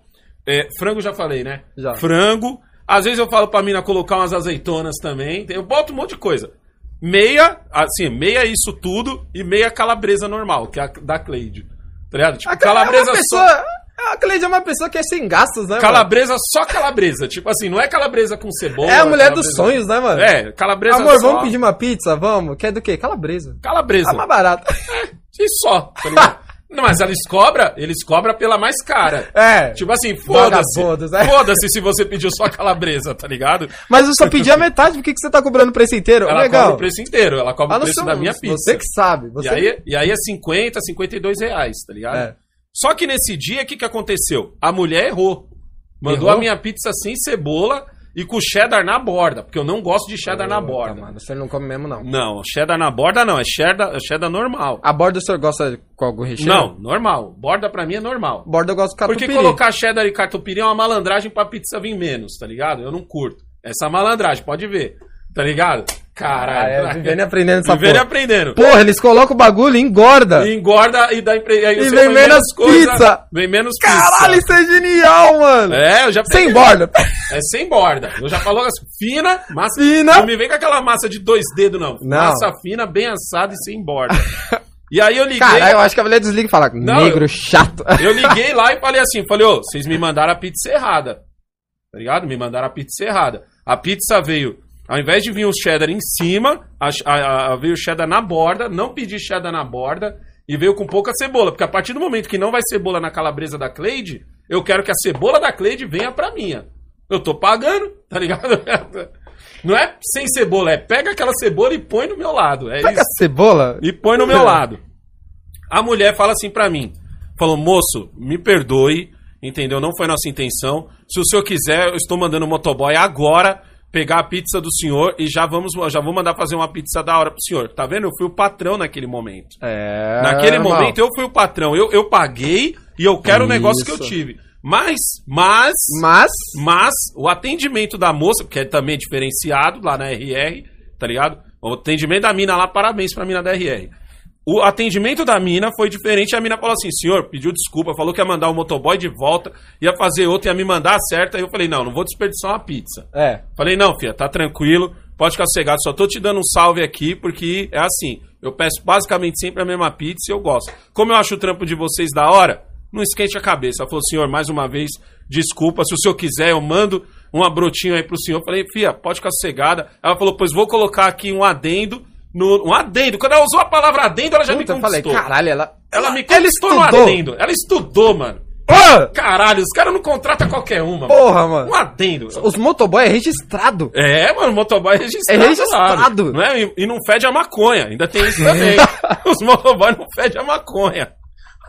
é, frango já falei, né? Já. Frango. Às vezes eu falo pra mina colocar umas azeitonas também. Eu boto um monte de coisa. Meia, assim, meia isso tudo e meia calabresa normal, que é a da Cleide. Tá ligado? Tipo, A calabresa calabresa é uma só. Pessoa... A Cleide é uma pessoa que é sem gastos, né, mano? Calabresa, só calabresa. Tipo assim, não é calabresa com cebola. É a mulher dos calabresa- sonhos, né, mano? É, calabresa Amor, só. vamos pedir uma pizza? Vamos. Quer do quê? Calabresa. Calabresa. Tá mais barato. E só, tá ligado? <laughs> não, mas eles cobram, eles cobram pela mais cara. É. Tipo assim, foda-se. Né? Foda-se se você pediu só calabresa, tá ligado? Mas eu só <laughs> pedi a metade, por que, você tá cobrando o preço inteiro? Ela Legal. cobra o preço inteiro, ela cobra Ah, o preço sei, da minha pizza. Você que sabe. Você E, aí, e aí é 50, 52 reais, tá ligado? É. Só que nesse dia, o que, que aconteceu? A mulher errou. Mandou Errou? a minha pizza sem cebola e com cheddar na borda, porque eu não gosto de cheddar na borda. Mano, você não come mesmo, não. Não, cheddar na borda não, é cheddar, é cheddar normal. A borda o senhor gosta com algum recheio? Não, normal. Borda pra mim é normal. Borda eu gosto Porque catupiry. colocar cheddar e catupiry é uma malandragem pra pizza vir menos, tá ligado? Eu não curto. Essa malandragem, pode ver. Tá ligado? Ah, Caralho. é, vivendo e aprendendo essa Vivendo porra. aprendendo. Porra, eles colocam o bagulho e engorda. E engorda e dá empre... aí E vem menos pizza. Vem menos pizza. Caralho, isso é genial, mano. É, eu já Sem borda. É sem borda. Eu já falo assim, fina, massa. Fina. Não me vem com aquela massa de dois dedos, não. Não. Massa fina, bem assada e sem borda. <laughs> E aí eu liguei. Caralho, eu acho que a mulher desliga e fala, Não, negro eu- chato. <laughs> Eu liguei lá e <laughs> falei assim, falei, ô, vocês me mandaram a pizza errada. Tá ligado? Me mandaram a pizza errada. A pizza veio, ao invés de vir o cheddar em cima, a, a- a- veio o cheddar na borda, não pedi cheddar na borda, e veio com pouca cebola. Porque a partir do momento que não vai cebola na calabresa da Cleide, eu quero que a cebola da Cleide venha pra minha. Eu tô pagando, tá ligado? <laughs> Não é sem cebola, é pega aquela cebola e põe no meu lado. É Pega isso a cebola. e põe no meu lado. A mulher fala assim pra mim: falou, moço, me perdoe, entendeu? Não foi nossa intenção. Se o senhor quiser, eu estou mandando o motoboy agora pegar a pizza do senhor e já vamos, já vou mandar fazer uma pizza da hora pro senhor. Tá vendo? Eu fui o patrão naquele momento. É. Naquele irmão. momento eu fui o patrão. Eu, eu paguei e eu quero o negócio que eu Isso. tive. Mas, mas, Mas. mas o atendimento da moça, que é também diferenciado lá na RR, tá ligado? O atendimento da mina lá, parabéns pra mina da RR. O atendimento da mina foi diferente. A mina falou assim: senhor, pediu desculpa, falou que ia mandar o motoboy de volta, ia fazer outro, ia me mandar a certa. Aí eu falei: não, não vou desperdiçar uma pizza. É. Falei: não, filha, tá tranquilo, pode ficar sossegado, só tô te dando um salve aqui, porque é assim: eu peço basicamente sempre a mesma pizza e eu gosto. Como eu acho o trampo de vocês da hora, não esquente a cabeça. Ela falou: senhor, mais uma vez, desculpa, se o senhor quiser, eu mando uma brotinho aí pro senhor. Falei: filha, pode ficar sossegada. Ela falou: pois vou colocar aqui um adendo. No, um adendo. Quando ela usou a palavra adendo, ela já Puta, eu me falei, conquistou. caralho, ela. ela me ela conquistou no estudou. adendo. Ela estudou, mano. Ô! Caralho, os caras não contratam qualquer uma. Porra, mano. Um adendo. Os motoboy é registrado. É, mano, o motoboy é registrado. É registrado. lá, não é? E, não fede a maconha, ainda tem isso <laughs> também. Os motoboy não fedem a maconha.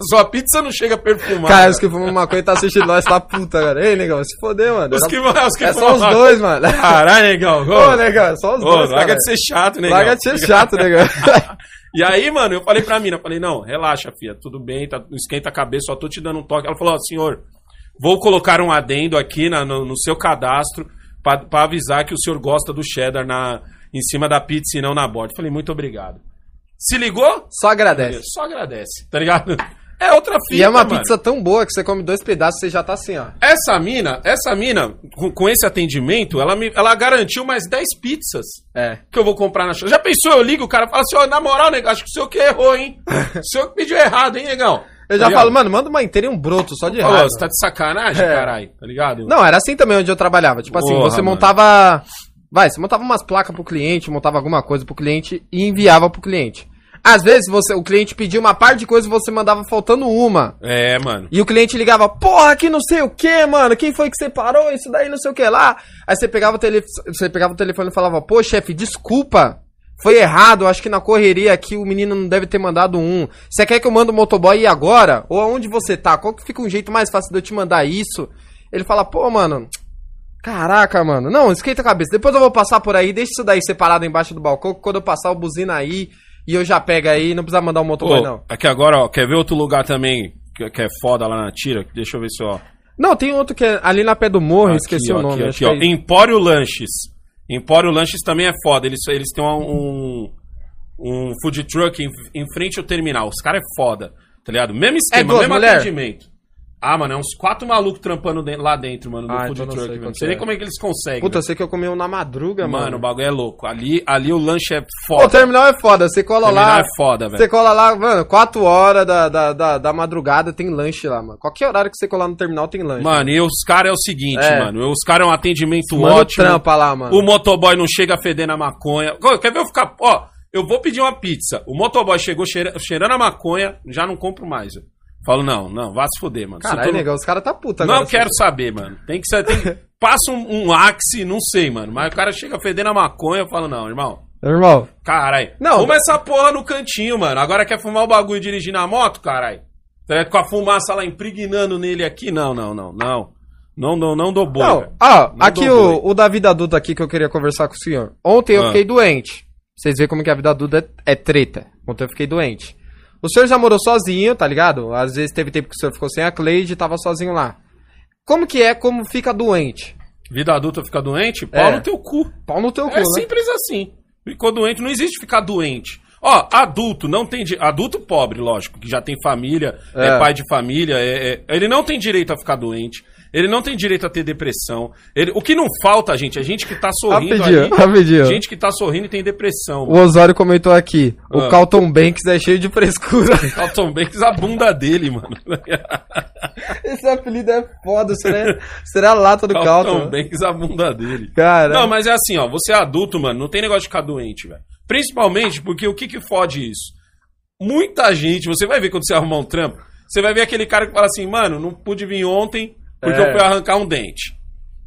Sua pizza não chega perfumada. Cara, os que fumam maconha tá assistindo nós, tá puta, cara. Ei, negão, se foder, mano. os que, os que É só os dois, mano. Caralho, negão. Ô, negão, só os Ô, dois, larga cara. de ser chato, negão. Larga de ser chato, negão. <laughs> E aí, mano, eu falei pra mina, eu falei, não, relaxa, filha, tudo bem, tá, não esquenta a cabeça, só tô te dando um toque. Ela falou, ó, senhor, vou colocar um adendo aqui na- no, no seu cadastro pra, pra avisar que o senhor gosta do cheddar na, em cima da pizza e não na borda. Falei, muito obrigado. Se ligou? Só agradece. Só agradece, tá ligado? É outra fita, E é uma mano. pizza tão boa que você come dois pedaços e você já tá assim, ó. Essa mina, essa mina, com, com esse atendimento, ela, me, ela garantiu mais 10 pizzas É. que eu vou comprar na. Já pensou, eu ligo, o cara fala assim, ó, na moral, negão, acho que o senhor que errou, hein? <laughs> o senhor que pediu errado, hein, negão? Eu Tá já ligado? falo, mano, manda uma inteira e um broto só de raiva. você tá de sacanagem, É. caralho, tá ligado? Não, era assim também onde eu trabalhava. Tipo assim, Porra, você mano. montava. Vai, você montava umas placas pro cliente, montava alguma coisa pro cliente e enviava pro cliente. Às vezes você, o cliente pedia uma parte de coisa e você mandava faltando uma. É, mano. E o cliente ligava, porra, que não sei o que, mano, quem foi que separou isso daí, não sei o que lá. Aí você pegava o, tele, você pegava o telefone e falava, pô, chefe, desculpa, foi errado, acho que na correria aqui o menino não deve ter mandado um. Você quer que eu mande o motoboy ir agora? Ou aonde você tá? Qual que fica um jeito mais fácil de eu te mandar isso? Ele fala, pô, mano, caraca, mano, não, esquenta a cabeça, depois eu vou passar por aí, deixa isso daí separado embaixo do balcão, quando eu passar o buzina aí e eu já pego aí, não precisa mandar o motoboy, Ô, não. aqui agora, ó, quer ver outro lugar também que, que é foda lá na tira? Deixa eu ver se, ó. Não, tem outro que é ali na pé do morro, Aqui, esqueci ó, o nome. Aqui, aqui, é- Empório Lanches. Empório Lanches também é foda. Eles, eles têm um, um food truck em, em frente ao terminal. Os caras é foda, tá ligado? Mesmo esquema, gosto, mesmo mulher? atendimento. Ah, mano, é uns quatro malucos trampando de- lá dentro, mano, no Ah, food então não truck. sei velho. Não quanto sei nem é. como é que eles conseguem. Puta, eu velho. sei que eu comi um na madruga, mano, mano. o bagulho é louco. Ali, ali o lanche é Pô, foda. o terminal é foda, você cola Terminal lá. é foda, velho. Você cola lá, mano, 4 horas da, da, da, da madrugada tem lanche lá, mano. Qualquer horário que você colar no terminal tem lanche. Mano, e os caras é o seguinte, É. mano. Os caras é um atendimento mano, ótimo. trampa lá, mano. O motoboy não chega fedendo a maconha. Ô, Quer ver eu ficar. Ó, eu vou pedir uma pizza. O motoboy chegou cheira- cheirando a maconha, já não compro mais. Eu Falo, não, não, vá se fuder, mano. Caralho, não- negão, os caras tá puta Não agora. quero saber, mano. Tem que ser. Tem... <laughs> Passa um, um axe, não sei, mano. Mas o cara chega fedendo a maconha, eu falo, não, irmão. Irmão, Caralho. Não, Fuma essa porra no cantinho, mano. Agora quer fumar o bagulho e dirigir na moto, caralho? Com a fumaça lá impregnando nele aqui? Não, não, não, não. Não, não, não dou boi, Não, ó, Não aqui o, o da vida adulta aqui que eu queria conversar com o senhor. Ontem eu Ah. fiquei doente. Vocês veem como que a vida adulta é, é treta. Ontem eu fiquei doente. O senhor já morou sozinho, tá ligado? Às vezes teve tempo que o senhor ficou sem a Cleide e tava sozinho lá. Como que é, como fica doente? Vida adulta fica doente? Pau É. no teu cu. Pau no teu cu, É né? simples assim. Ficou doente, não existe ficar doente. Ó, adulto não tem di- adulto pobre, lógico, que já tem família, é, É. pai de família, é- é- ele não tem direito a ficar doente. Ele não tem direito a ter depressão. Ele- o que não falta, gente, é gente que tá sorrindo Rapidinho, aí. rapidinho. Gente que tá sorrindo e tem depressão. O Osório comentou aqui. O Ah. Carlton Banks é cheio de frescura. <laughs> Carlton Banks a bunda dele, mano. <laughs> Esse apelido é foda. Será, será a lata do Carlton Carlton? Banks a bunda dele. Cara. Não, mas é assim, ó. Você é adulto, mano. Não tem negócio de ficar doente, velho. Principalmente porque o que que fode isso? Muita gente, você vai ver quando você arrumar um trampo, você vai ver aquele cara que fala assim, mano, não pude vir ontem porque É. eu fui arrancar um dente.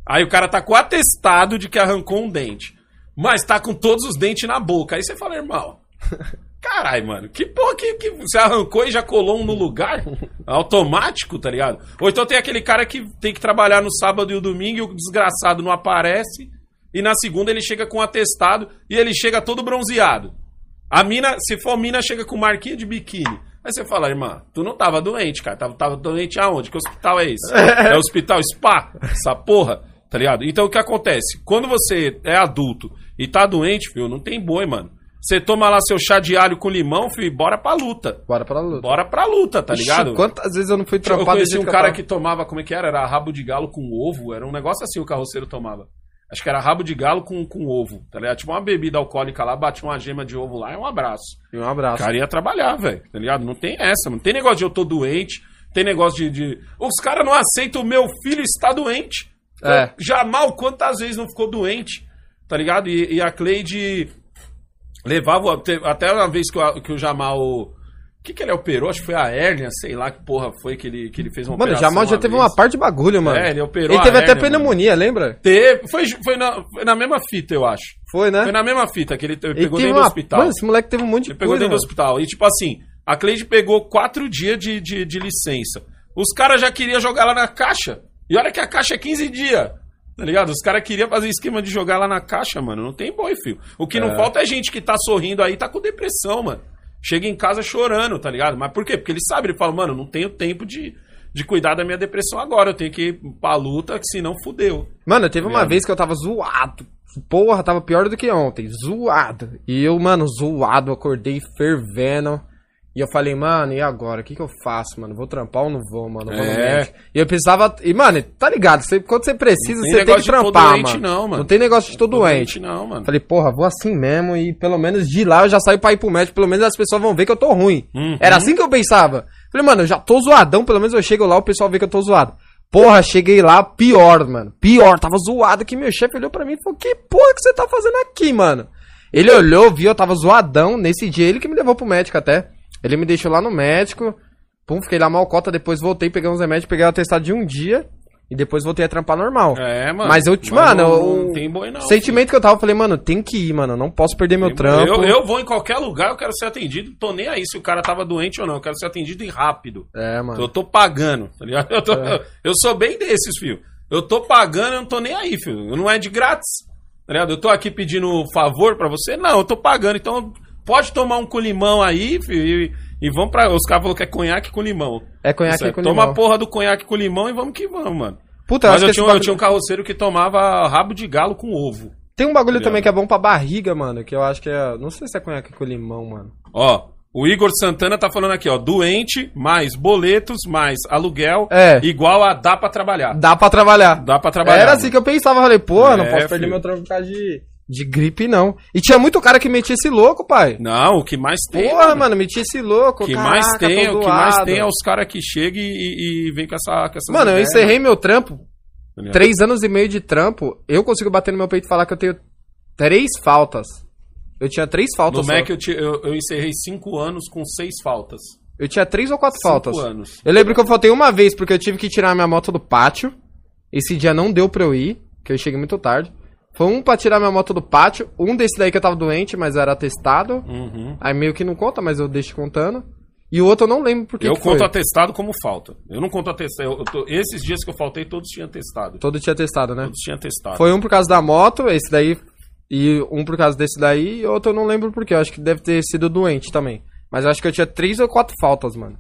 Aí o cara tá com atestado de que arrancou um dente. Mas tá com todos os dentes na boca. Aí você fala, irmão. <laughs> Caralho, mano, que porra que, que você arrancou e já colou um no lugar? <laughs> Automático, tá ligado? Ou então tem aquele cara que tem que trabalhar no sábado e o domingo e o desgraçado não aparece. E na segunda ele chega com um atestado e ele chega todo bronzeado. A mina, se for mina, chega com marquinha de biquíni. Aí você fala, irmã, tu não tava doente, cara. Tava, tava doente aonde? Que hospital é esse? <laughs> É hospital spa? Essa porra, tá ligado? Então o que acontece? Quando você é adulto e tá doente, filho, não tem boi, mano. Você toma lá seu chá de alho com limão, filho, e bora pra luta. Bora pra luta. Bora pra luta, tá ligado? Ixi, quantas vezes eu não fui Eu trampado conheci desse um jeito cara eu que tomava, como é que era? Era rabo de galo com ovo. Era um negócio assim o carroceiro tomava. Acho que era rabo de galo com, com ovo, tá ligado? Tipo uma bebida alcoólica lá, bate uma gema de ovo lá, é um abraço. tava. Um O abraço. cara ia trabalhar, velho, tá ligado? Não tem essa, não tem negócio de eu tô doente, tem negócio de. de... Os caras não aceitam o meu filho está doente. É. Jamal, quantas vezes não ficou doente, tá ligado? E, e a Cleide levava. Até uma vez que o, que o Jamal. O que, que ele operou? Acho que foi a hérnia, sei lá que porra foi que ele, que ele fez uma Mano, operação Jamal já teve vez. uma parte de bagulho, mano. É, ele operou Ele teve até hérnia, pneumonia, lembra? Teve, foi, foi, na, foi na mesma fita, eu acho. Foi, né? Foi na mesma fita que ele Ele pegou teve dentro do uma... hospital. Mano, esse moleque teve um monte de Ele pegou coisa, dentro do mano. hospital. E tipo assim, a Cleide pegou quatro dias de, de, de licença. Os caras já queriam jogar lá na caixa. E olha que a caixa é 15 dias. Tá ligado? Os caras queriam fazer esquema de jogar lá na caixa, mano. Não tem boi, filho. O que não É. falta é gente que tá sorrindo aí, tá com depressão, mano. Chega em casa chorando, tá ligado? Mas por quê? Porque ele sabe, ele fala, mano, não tenho tempo de, de cuidar da minha depressão agora. Eu tenho que ir pra luta, que senão fudeu. Mano, teve uma Ligado? vez que eu tava zoado. Porra, tava pior do que ontem. Zoado. E eu, mano, zoado, acordei fervendo. E eu falei, mano, e agora? O que que eu faço, mano? Vou trampar ou não vou, mano? Vou É. E eu precisava. E, mano, tá ligado? Você- quando você precisa, tem você tem que trampar, doente, mano. não, mano. Não tem negócio de todo Tô doente. Não, mano. Falei, porra, vou assim mesmo e pelo menos de lá eu já saio pra ir pro médico, pelo menos as pessoas vão ver que eu tô ruim. Uhum. Era assim que eu pensava. Falei, mano, eu já tô zoadão, pelo menos eu chego lá, o pessoal vê que eu tô zoado. Porra, cheguei lá, pior, mano. Pior, tava zoado que meu chefe olhou pra mim e falou, que porra que você tá fazendo aqui, mano? Ele olhou, viu, eu tava zoadão. Nesse dia ele que me levou pro médico até. Ele me deixou lá no médico. Pum, fiquei lá mal cota, depois voltei, peguei uns remédios, peguei o atestado de um dia. E depois voltei a trampar normal. É, mano. Mas eu, mano, não, o não tem boi, não. sentimento que eu tava, eu falei, mano, tem que ir, mano, não posso perder meu Tem trampo. Eu, eu vou em qualquer lugar, eu quero ser atendido. Tô nem aí se o cara tava doente ou não. Eu quero ser atendido e rápido. É, mano. Eu tô pagando, tá ligado? Eu, tô- É. <laughs> eu sou bem desses, filho. Eu tô pagando, eu não tô nem aí, filho. Não é de grátis. Tá ligado? Eu tô aqui pedindo favor pra você? Não, eu tô pagando. Então, pode tomar um com limão aí, filho, e, e vamos pra. Os caras falaram que é conhaque com limão. É conhaque é, com Toma limão. a porra do conhaque com limão e vamos que vamos, mano. Puta, Mas eu tinha, um- eu bagulho- tinha um carroceiro que tomava rabo de galo com ovo. Tem um bagulho Ligado? também que é bom pra barriga, mano, que eu acho que é... Não sei se é conhaque com limão, mano. Ó, o Igor Santana tá falando aqui, ó. Doente, mais boletos, mais aluguel, É. igual a dá pra trabalhar. Dá pra trabalhar. Dá pra trabalhar. Era mano. assim que eu pensava, falei, porra, não É, posso perder filho. meu trampo por causa de, de gripe, não. E tinha muito cara que metia esse louco, pai. Não, o que mais tem. Porra, mano, metia esse louco. O que caraca, mais tem, o que mais tem é os caras que chegam e, e, vem com essa. Com essas Mano, eu encerrei meu trampo, entendeu? três anos e meio de trampo, eu consigo bater no meu peito e falar que eu tenho três faltas. Eu tinha três No faltas só. Mac eu, ti- eu, eu encerrei cinco anos com seis faltas. Eu tinha três ou quatro Cinco faltas. anos. Eu lembro que eu faltei uma vez porque eu tive que tirar minha moto do pátio. Esse dia não deu pra eu ir, que eu cheguei muito tarde. Foi um pra tirar minha moto do pátio, um desse daí que eu tava doente, mas era atestado. Uhum. Aí meio que não conta, mas eu deixo contando. E o outro eu não lembro porque eu conto foi. atestado como falta. Eu não conto atestado. eu- eu tô- esses dias que eu faltei, todos tinham atestado. Todo tinha testado, né? Todos tinham atestado. Foi um por causa da moto, esse daí. E um por causa desse daí, e outro eu não lembro porque. Eu acho que deve ter sido doente também. Mas eu acho que eu tinha três ou quatro faltas, mano.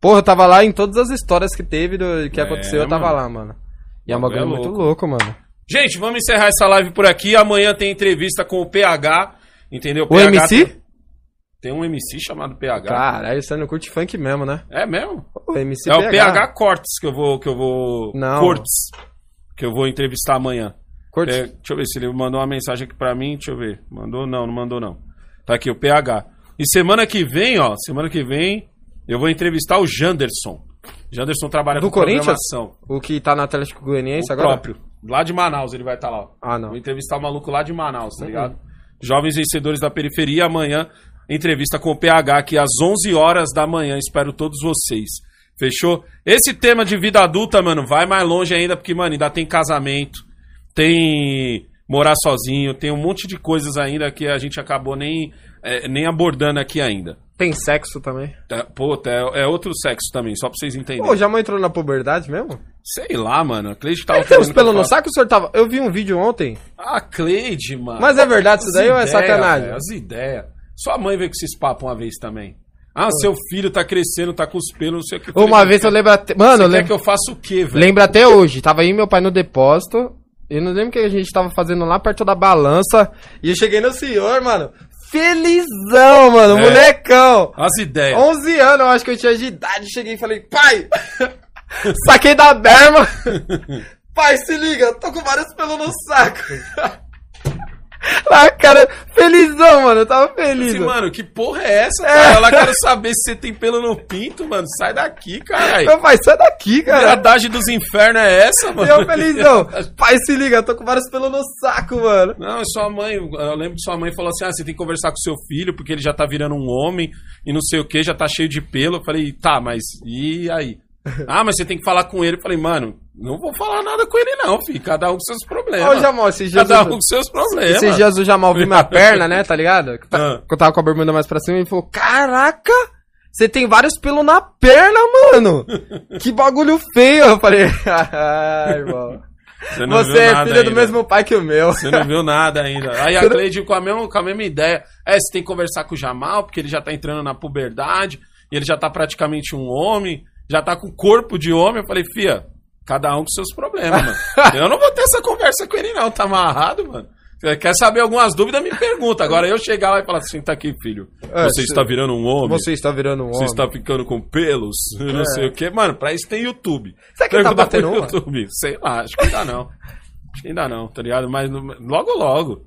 Porra, eu tava lá em todas as histórias que teve, do que É, aconteceu, eu tava mano. lá, mano. E é um Bagulho é muito louco, mano. Gente, vamos encerrar essa live por aqui. Amanhã tem entrevista com o PH. Entendeu? O PH MC? Tem, tem um MC chamado PH. Caralho, você não curte funk mesmo, né? É mesmo? O MC é o PH Cortes que eu vou. Que eu vou Não. Cortes. Que eu vou entrevistar amanhã. Curte. É, deixa eu ver se ele mandou uma mensagem aqui pra mim. Deixa eu ver. Mandou? Não, não mandou não. Tá aqui, o PH. E semana que vem, ó. Semana que vem, eu vou entrevistar o Janderson. Janderson trabalha Do com Corinthians? programação. O que tá na Atlético Goianiense O agora? próprio. Lá de Manaus ele vai estar lá. Ah, não. Vou entrevistar o maluco lá de Manaus, Uhum. tá ligado? Jovens vencedores da periferia. Amanhã, entrevista com o PH aqui às 11 horas da manhã. Espero todos vocês. Fechou? Esse tema de vida adulta, mano, vai mais longe ainda, porque, mano, ainda tem casamento, tem morar sozinho, tem um monte de coisas ainda que a gente acabou nem, é, nem abordando aqui ainda. Tem sexo também. Puta, é, é outro sexo também, só pra vocês entenderem. Pô, já não entrou na puberdade mesmo? Sei lá, mano. A Cleide tava eu pelos no saco, o senhor tava... Eu vi um vídeo ontem. Ah, Cleide, mano. Mas é verdade isso daí ou é sacanagem? velho, As ideias. Sua mãe veio com esses papos uma vez também. Ah, seu filho tá crescendo, tá com os pelos, não sei o que. Uma falei, vez eu "Você lembro até... Mano, eu quer lembro... que eu faça o quê, velho? Lembro até hoje, tava aí meu pai no depósito. Eu não lembro o que a gente tava fazendo lá perto da balança. E eu cheguei no senhor, mano. Felizão, mano, É. molecão. As ideias. 11 anos, eu acho que eu tinha de idade. Cheguei e falei, pai, <laughs> saquei da berma. <laughs> pai, se liga, tô com vários pelos no saco. <laughs> Lá, cara, felizão, mano, eu tava feliz. Assim, mano, que porra é essa, cara? Ela quero saber se você tem pelo no pinto, mano. Sai daqui, caralho. Meu pai, sai daqui, A cara. verdade dos infernos é essa, mano? Eu felizão. <laughs> Pai, se liga, eu tô com vários pelos no saco, mano. Não, é sua mãe. Eu lembro que sua mãe falou assim: ah, você tem que conversar com seu filho, porque ele já tá virando um homem e não sei o que, já tá cheio de pelo. Eu falei, tá, mas e aí? <laughs> Ah, mas você tem que falar com ele. Eu falei, mano, não vou falar nada com ele, não, filho. Cada um com seus problemas. Ô, Jamal, esses dias... Cada um com seus problemas. Esses dias o Jamal viu minha <laughs> perna, né, tá ligado? Que, tá- Ah. eu tava com a bermuda mais pra cima e ele falou: Caraca, você tem vários pelos na perna, mano! Que bagulho feio! Eu falei: <laughs> Ah, irmão. Você não Você viu é nada filho do ainda. mesmo pai que o meu. Você não viu nada ainda. Aí a Cleide com a, mesma, com a mesma ideia. É, você tem que conversar com o Jamal, porque ele já tá entrando na puberdade, e ele já tá praticamente um homem, já tá com corpo de homem. Eu falei, fia, cada um com seus problemas, mano. <laughs> Eu não vou ter essa conversa com ele, não. Tá amarrado, mano. Você quer saber algumas dúvidas, me pergunta. Agora eu chegar lá e falar assim, tá aqui, filho. É, você está virando um homem. Você está virando um Você homem. está ficando com pelos, <laughs> não É. sei o que. Mano, pra isso tem YouTube. Será que ele tá batendo? YouTube. Sei lá, acho que ainda não. Acho que ainda não, tá ligado? Mas logo, logo.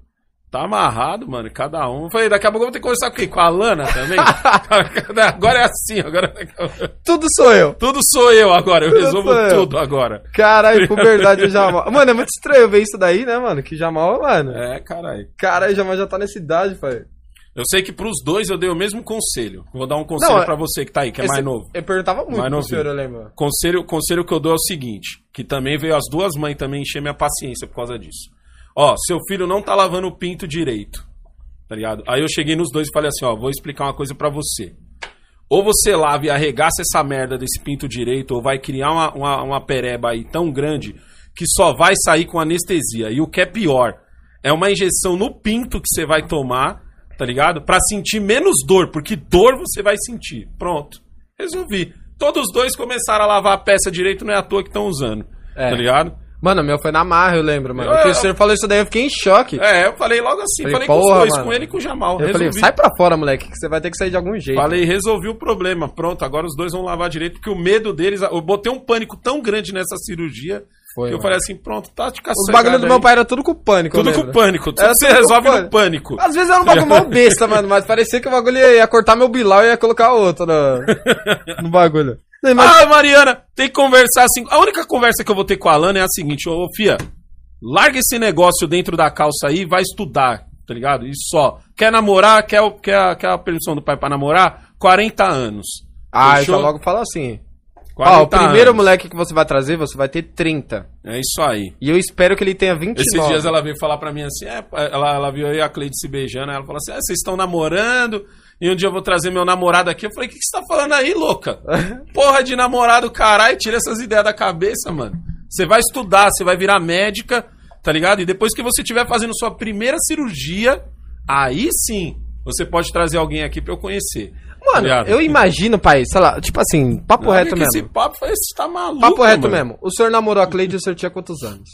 Tá amarrado, mano, cada um. Eu falei, daqui a pouco eu vou ter que conversar com quem? Com a Lana também? <laughs> agora é assim, agora. Tudo sou eu. Tudo sou eu agora, eu Tudo resolvo tudo agora. Caralho, puberdade o Jamal. Mano, é muito estranho ver isso daí, né, mano? Que Jamal, mano. É, caralho. Caralho, Jamal já tá nessa idade, pai. Eu sei que pros dois eu dei o mesmo conselho. Vou dar um conselho é- pra você que tá aí, que é mais novo. Eu perguntava muito Mais pro senhor, eu lembro. Conselho, conselho que eu dou é o seguinte: que também veio as duas mães também encher minha paciência por causa disso. Ó, seu filho não tá lavando o pinto direito. Tá ligado? Aí eu cheguei nos dois e falei assim: ó, vou explicar uma coisa pra você. Ou você lava e arregaça essa merda desse pinto direito, ou vai criar uma, uma, uma pereba aí tão grande que só vai sair com anestesia. E o que é pior, é uma injeção no pinto que você vai tomar tá ligado? Pra sentir menos dor, porque dor você vai sentir. Pronto. Resolvi. Todos os dois começaram a lavar a peça direito, não é à toa que estão usando. É. Tá ligado? Mano, o meu foi na marra, eu lembro, mano. Eu- o senhor falou isso daí, eu fiquei em choque. É, eu falei logo assim, Falei, falei, com os dois, mano. com ele e com o Jamal. eu falei, resolvi. sai pra fora, moleque, que você vai ter que sair de algum jeito. Falei, resolvi o problema. Pronto, agora os dois vão lavar direito, porque o medo deles. Eu botei um pânico tão grande nessa cirurgia Foi, que eu mano. falei assim: pronto, tá de Os bagulho do meu pai era tudo com pânico, Tudo com pânico. Tudo Era você tudo resolve pânico. no pânico. Às vezes era um bagulho mal <laughs> besta, mano, mas parecia que o bagulho ia, ia cortar meu bilau e ia colocar outro no, no bagulho. Ah, Mariana, tem que conversar assim. A única conversa que eu vou ter com a Alana é a seguinte: Ô, Fia, larga esse negócio dentro da calça aí e vai estudar, tá ligado? E só. Quer namorar? Quer, o- quer, a- quer a permissão do pai pra namorar? 40 anos. ah, eu Fechou? já logo falo assim. 40 Ó, o primeiro anos. moleque que você vai trazer, você vai ter 30. É isso aí. E eu espero que ele tenha 29. Esses dias ela veio falar pra mim assim, é, ela, ela viu eu e a Cleide se beijando, aí ela falou assim, é, vocês estão namorando, e um dia eu vou trazer meu namorado aqui. Eu falei, o que, que você tá falando aí, louca? <laughs> Porra de namorado, caralho, tira essas ideias da cabeça, mano. Você vai estudar, você vai virar médica, tá ligado? E depois que você estiver fazendo sua primeira cirurgia, aí sim, você pode trazer alguém aqui pra eu conhecer. Mano, eu imagino, pai, sei lá, tipo assim, papo Não, reto que Esse mesmo. papo, esse tá maluco, Papo reto mano. mesmo. O senhor namorou a Cleide e o senhor tinha quantos anos?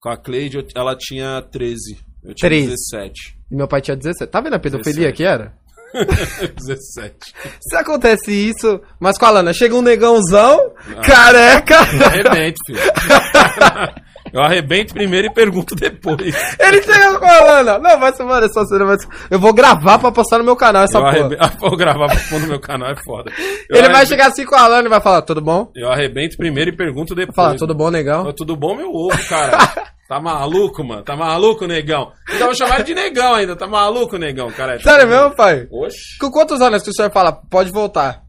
Com a Cleide, ela tinha 13. Eu tinha 13. 17. E meu pai tinha 17. Tá vendo a pedofilia 17. que era? <laughs> 17. Se acontece isso, mas com a Lana, chega um negãozão, Ah. careca, Eu arrebento, filho. <laughs> Eu arrebento primeiro e pergunto depois. ele chega com a Lana. Não, vai ser, mano, essa cena vai. Eu vou gravar pra postar no meu canal essa Eu porra. arrebento... Ah, <laughs> vou gravar pra pôr no meu canal, é foda. Eu Ele vai arrebento- chegar assim com a Lana e vai falar, tudo bom? Eu arrebento primeiro e pergunto depois. Fala, tudo bom, negão? Tudo bom, meu ovo, cara? Tá maluco, mano? Tá maluco, negão? Então eu chamar de negão ainda. Tá maluco, negão, cara? Sério mesmo, pai? Oxi. Com quantos anos que o senhor fala, pode voltar?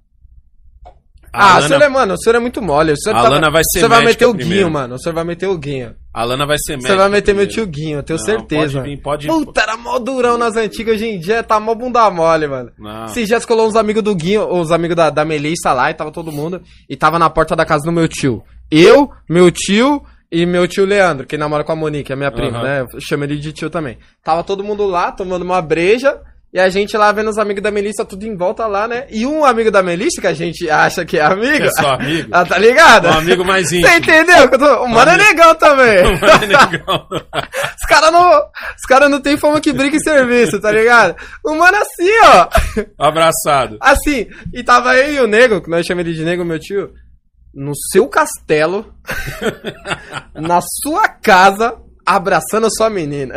A ah, o Lana- senhor é, mano, o senhor é muito mole. O senhor A Lana vai ser Você vai meter o primeiro. Guinho, mano. O senhor vai meter o Guinho. A Lana vai ser Você médica vai meter meu primeiro. tio Guinho, eu tenho Não, certeza. pode vir, pode- Puta, era mó durão nas antigas, hoje em dia tá mó bunda mole, mano. Não. Esses dias colou uns amigos do Guinho, os amigos da, da Melissa lá, e tava todo mundo, e tava na porta da casa do meu tio. Eu, meu tio e meu tio Leandro, que namora com a Monique, a minha prima, Aham. né? Eu chamo ele de tio também. Tava todo mundo lá, tomando uma breja, e a gente lá vendo os amigos da Melissa tudo em volta lá, né? E um amigo da Melissa, que a gente acha que é amigo. É seu amigo? <laughs> ah, tá ligado? Um amigo mais Você íntimo. entendeu? Que eu tô- O mano é legal também. <laughs> Mano, negão. <laughs> Os caras não, os cara não tem fama que briga em serviço, tá ligado? O mano assim, ó. Abraçado. Assim, e tava eu e o nego, que nós chamamos ele de nego, meu tio, no seu castelo, <laughs> na sua casa, abraçando a sua menina.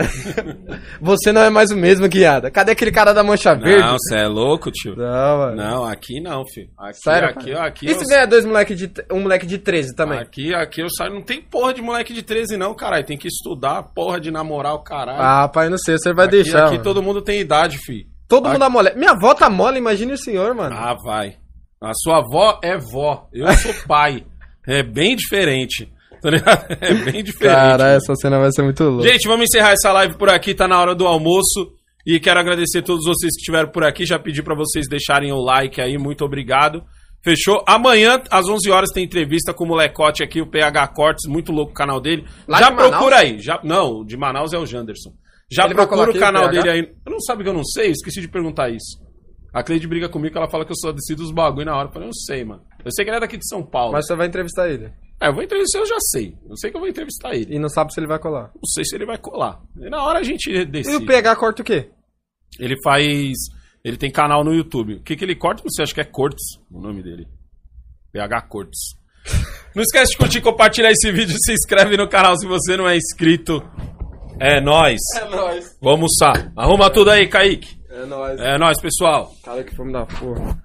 <laughs> Você não é mais o mesmo, guiada. Cadê aquele cara da mancha verde? Não, você é louco, tio. Não, mano. Não, aqui não, filho. Aqui, Sério, aqui, cara? aqui. E eu- se vier dois moleque de, um moleque de 13 também? Aqui, aqui eu saio. Não tem porra de moleque de 13, não, caralho. Tem que estudar, porra de namorar o caralho. Ah, pai, não sei, você vai aqui, deixar. aqui mano. todo mundo tem idade, filho. Todo aqui- mundo amole. Minha avó tá mole, imagine o senhor, mano. Ah, vai. A sua avó é vó. Eu sou <laughs> pai. É bem diferente. Tá ligado? <laughs> É bem diferente. Cara, essa cena vai ser muito louca. Gente, vamos encerrar essa live por aqui, tá na hora do almoço. E quero agradecer a todos vocês que estiveram por aqui. Já pedi pra vocês deixarem o like aí, muito obrigado. Fechou? Amanhã, às 11 horas, tem entrevista com o Molecote aqui, o PH Cortes, muito louco o canal dele. Lá Já de Manaus? procura aí. Já, não, o de Manaus é o Janderson. Já Ele procura o canal o dele aí. Eu não sabe que eu não sei? Esqueci de perguntar isso. A Cleide briga comigo ela fala que eu só decido os bagulho na hora. Eu falei, eu não sei, mano. Eu sei que ele é daqui de São Paulo. Mas você vai entrevistar ele. É, eu vou entrevistar, eu já sei. Eu sei que eu vou entrevistar ele. E não sabe se ele vai colar. Não sei se ele vai colar. E na hora a gente E decide. o PH corta o quê? Ele faz. Ele tem canal no YouTube. O que, que ele corta? Não sei, acho que é Cortes o nome dele. PH Cortes. Não esquece de curtir, compartilhar esse vídeo, se inscreve no canal se você não é inscrito. É nóis. É nóis. Vamos almoçar. Arruma tudo aí, Kaique. É nóis. É nóis, pessoal. Cara, que fome da porra.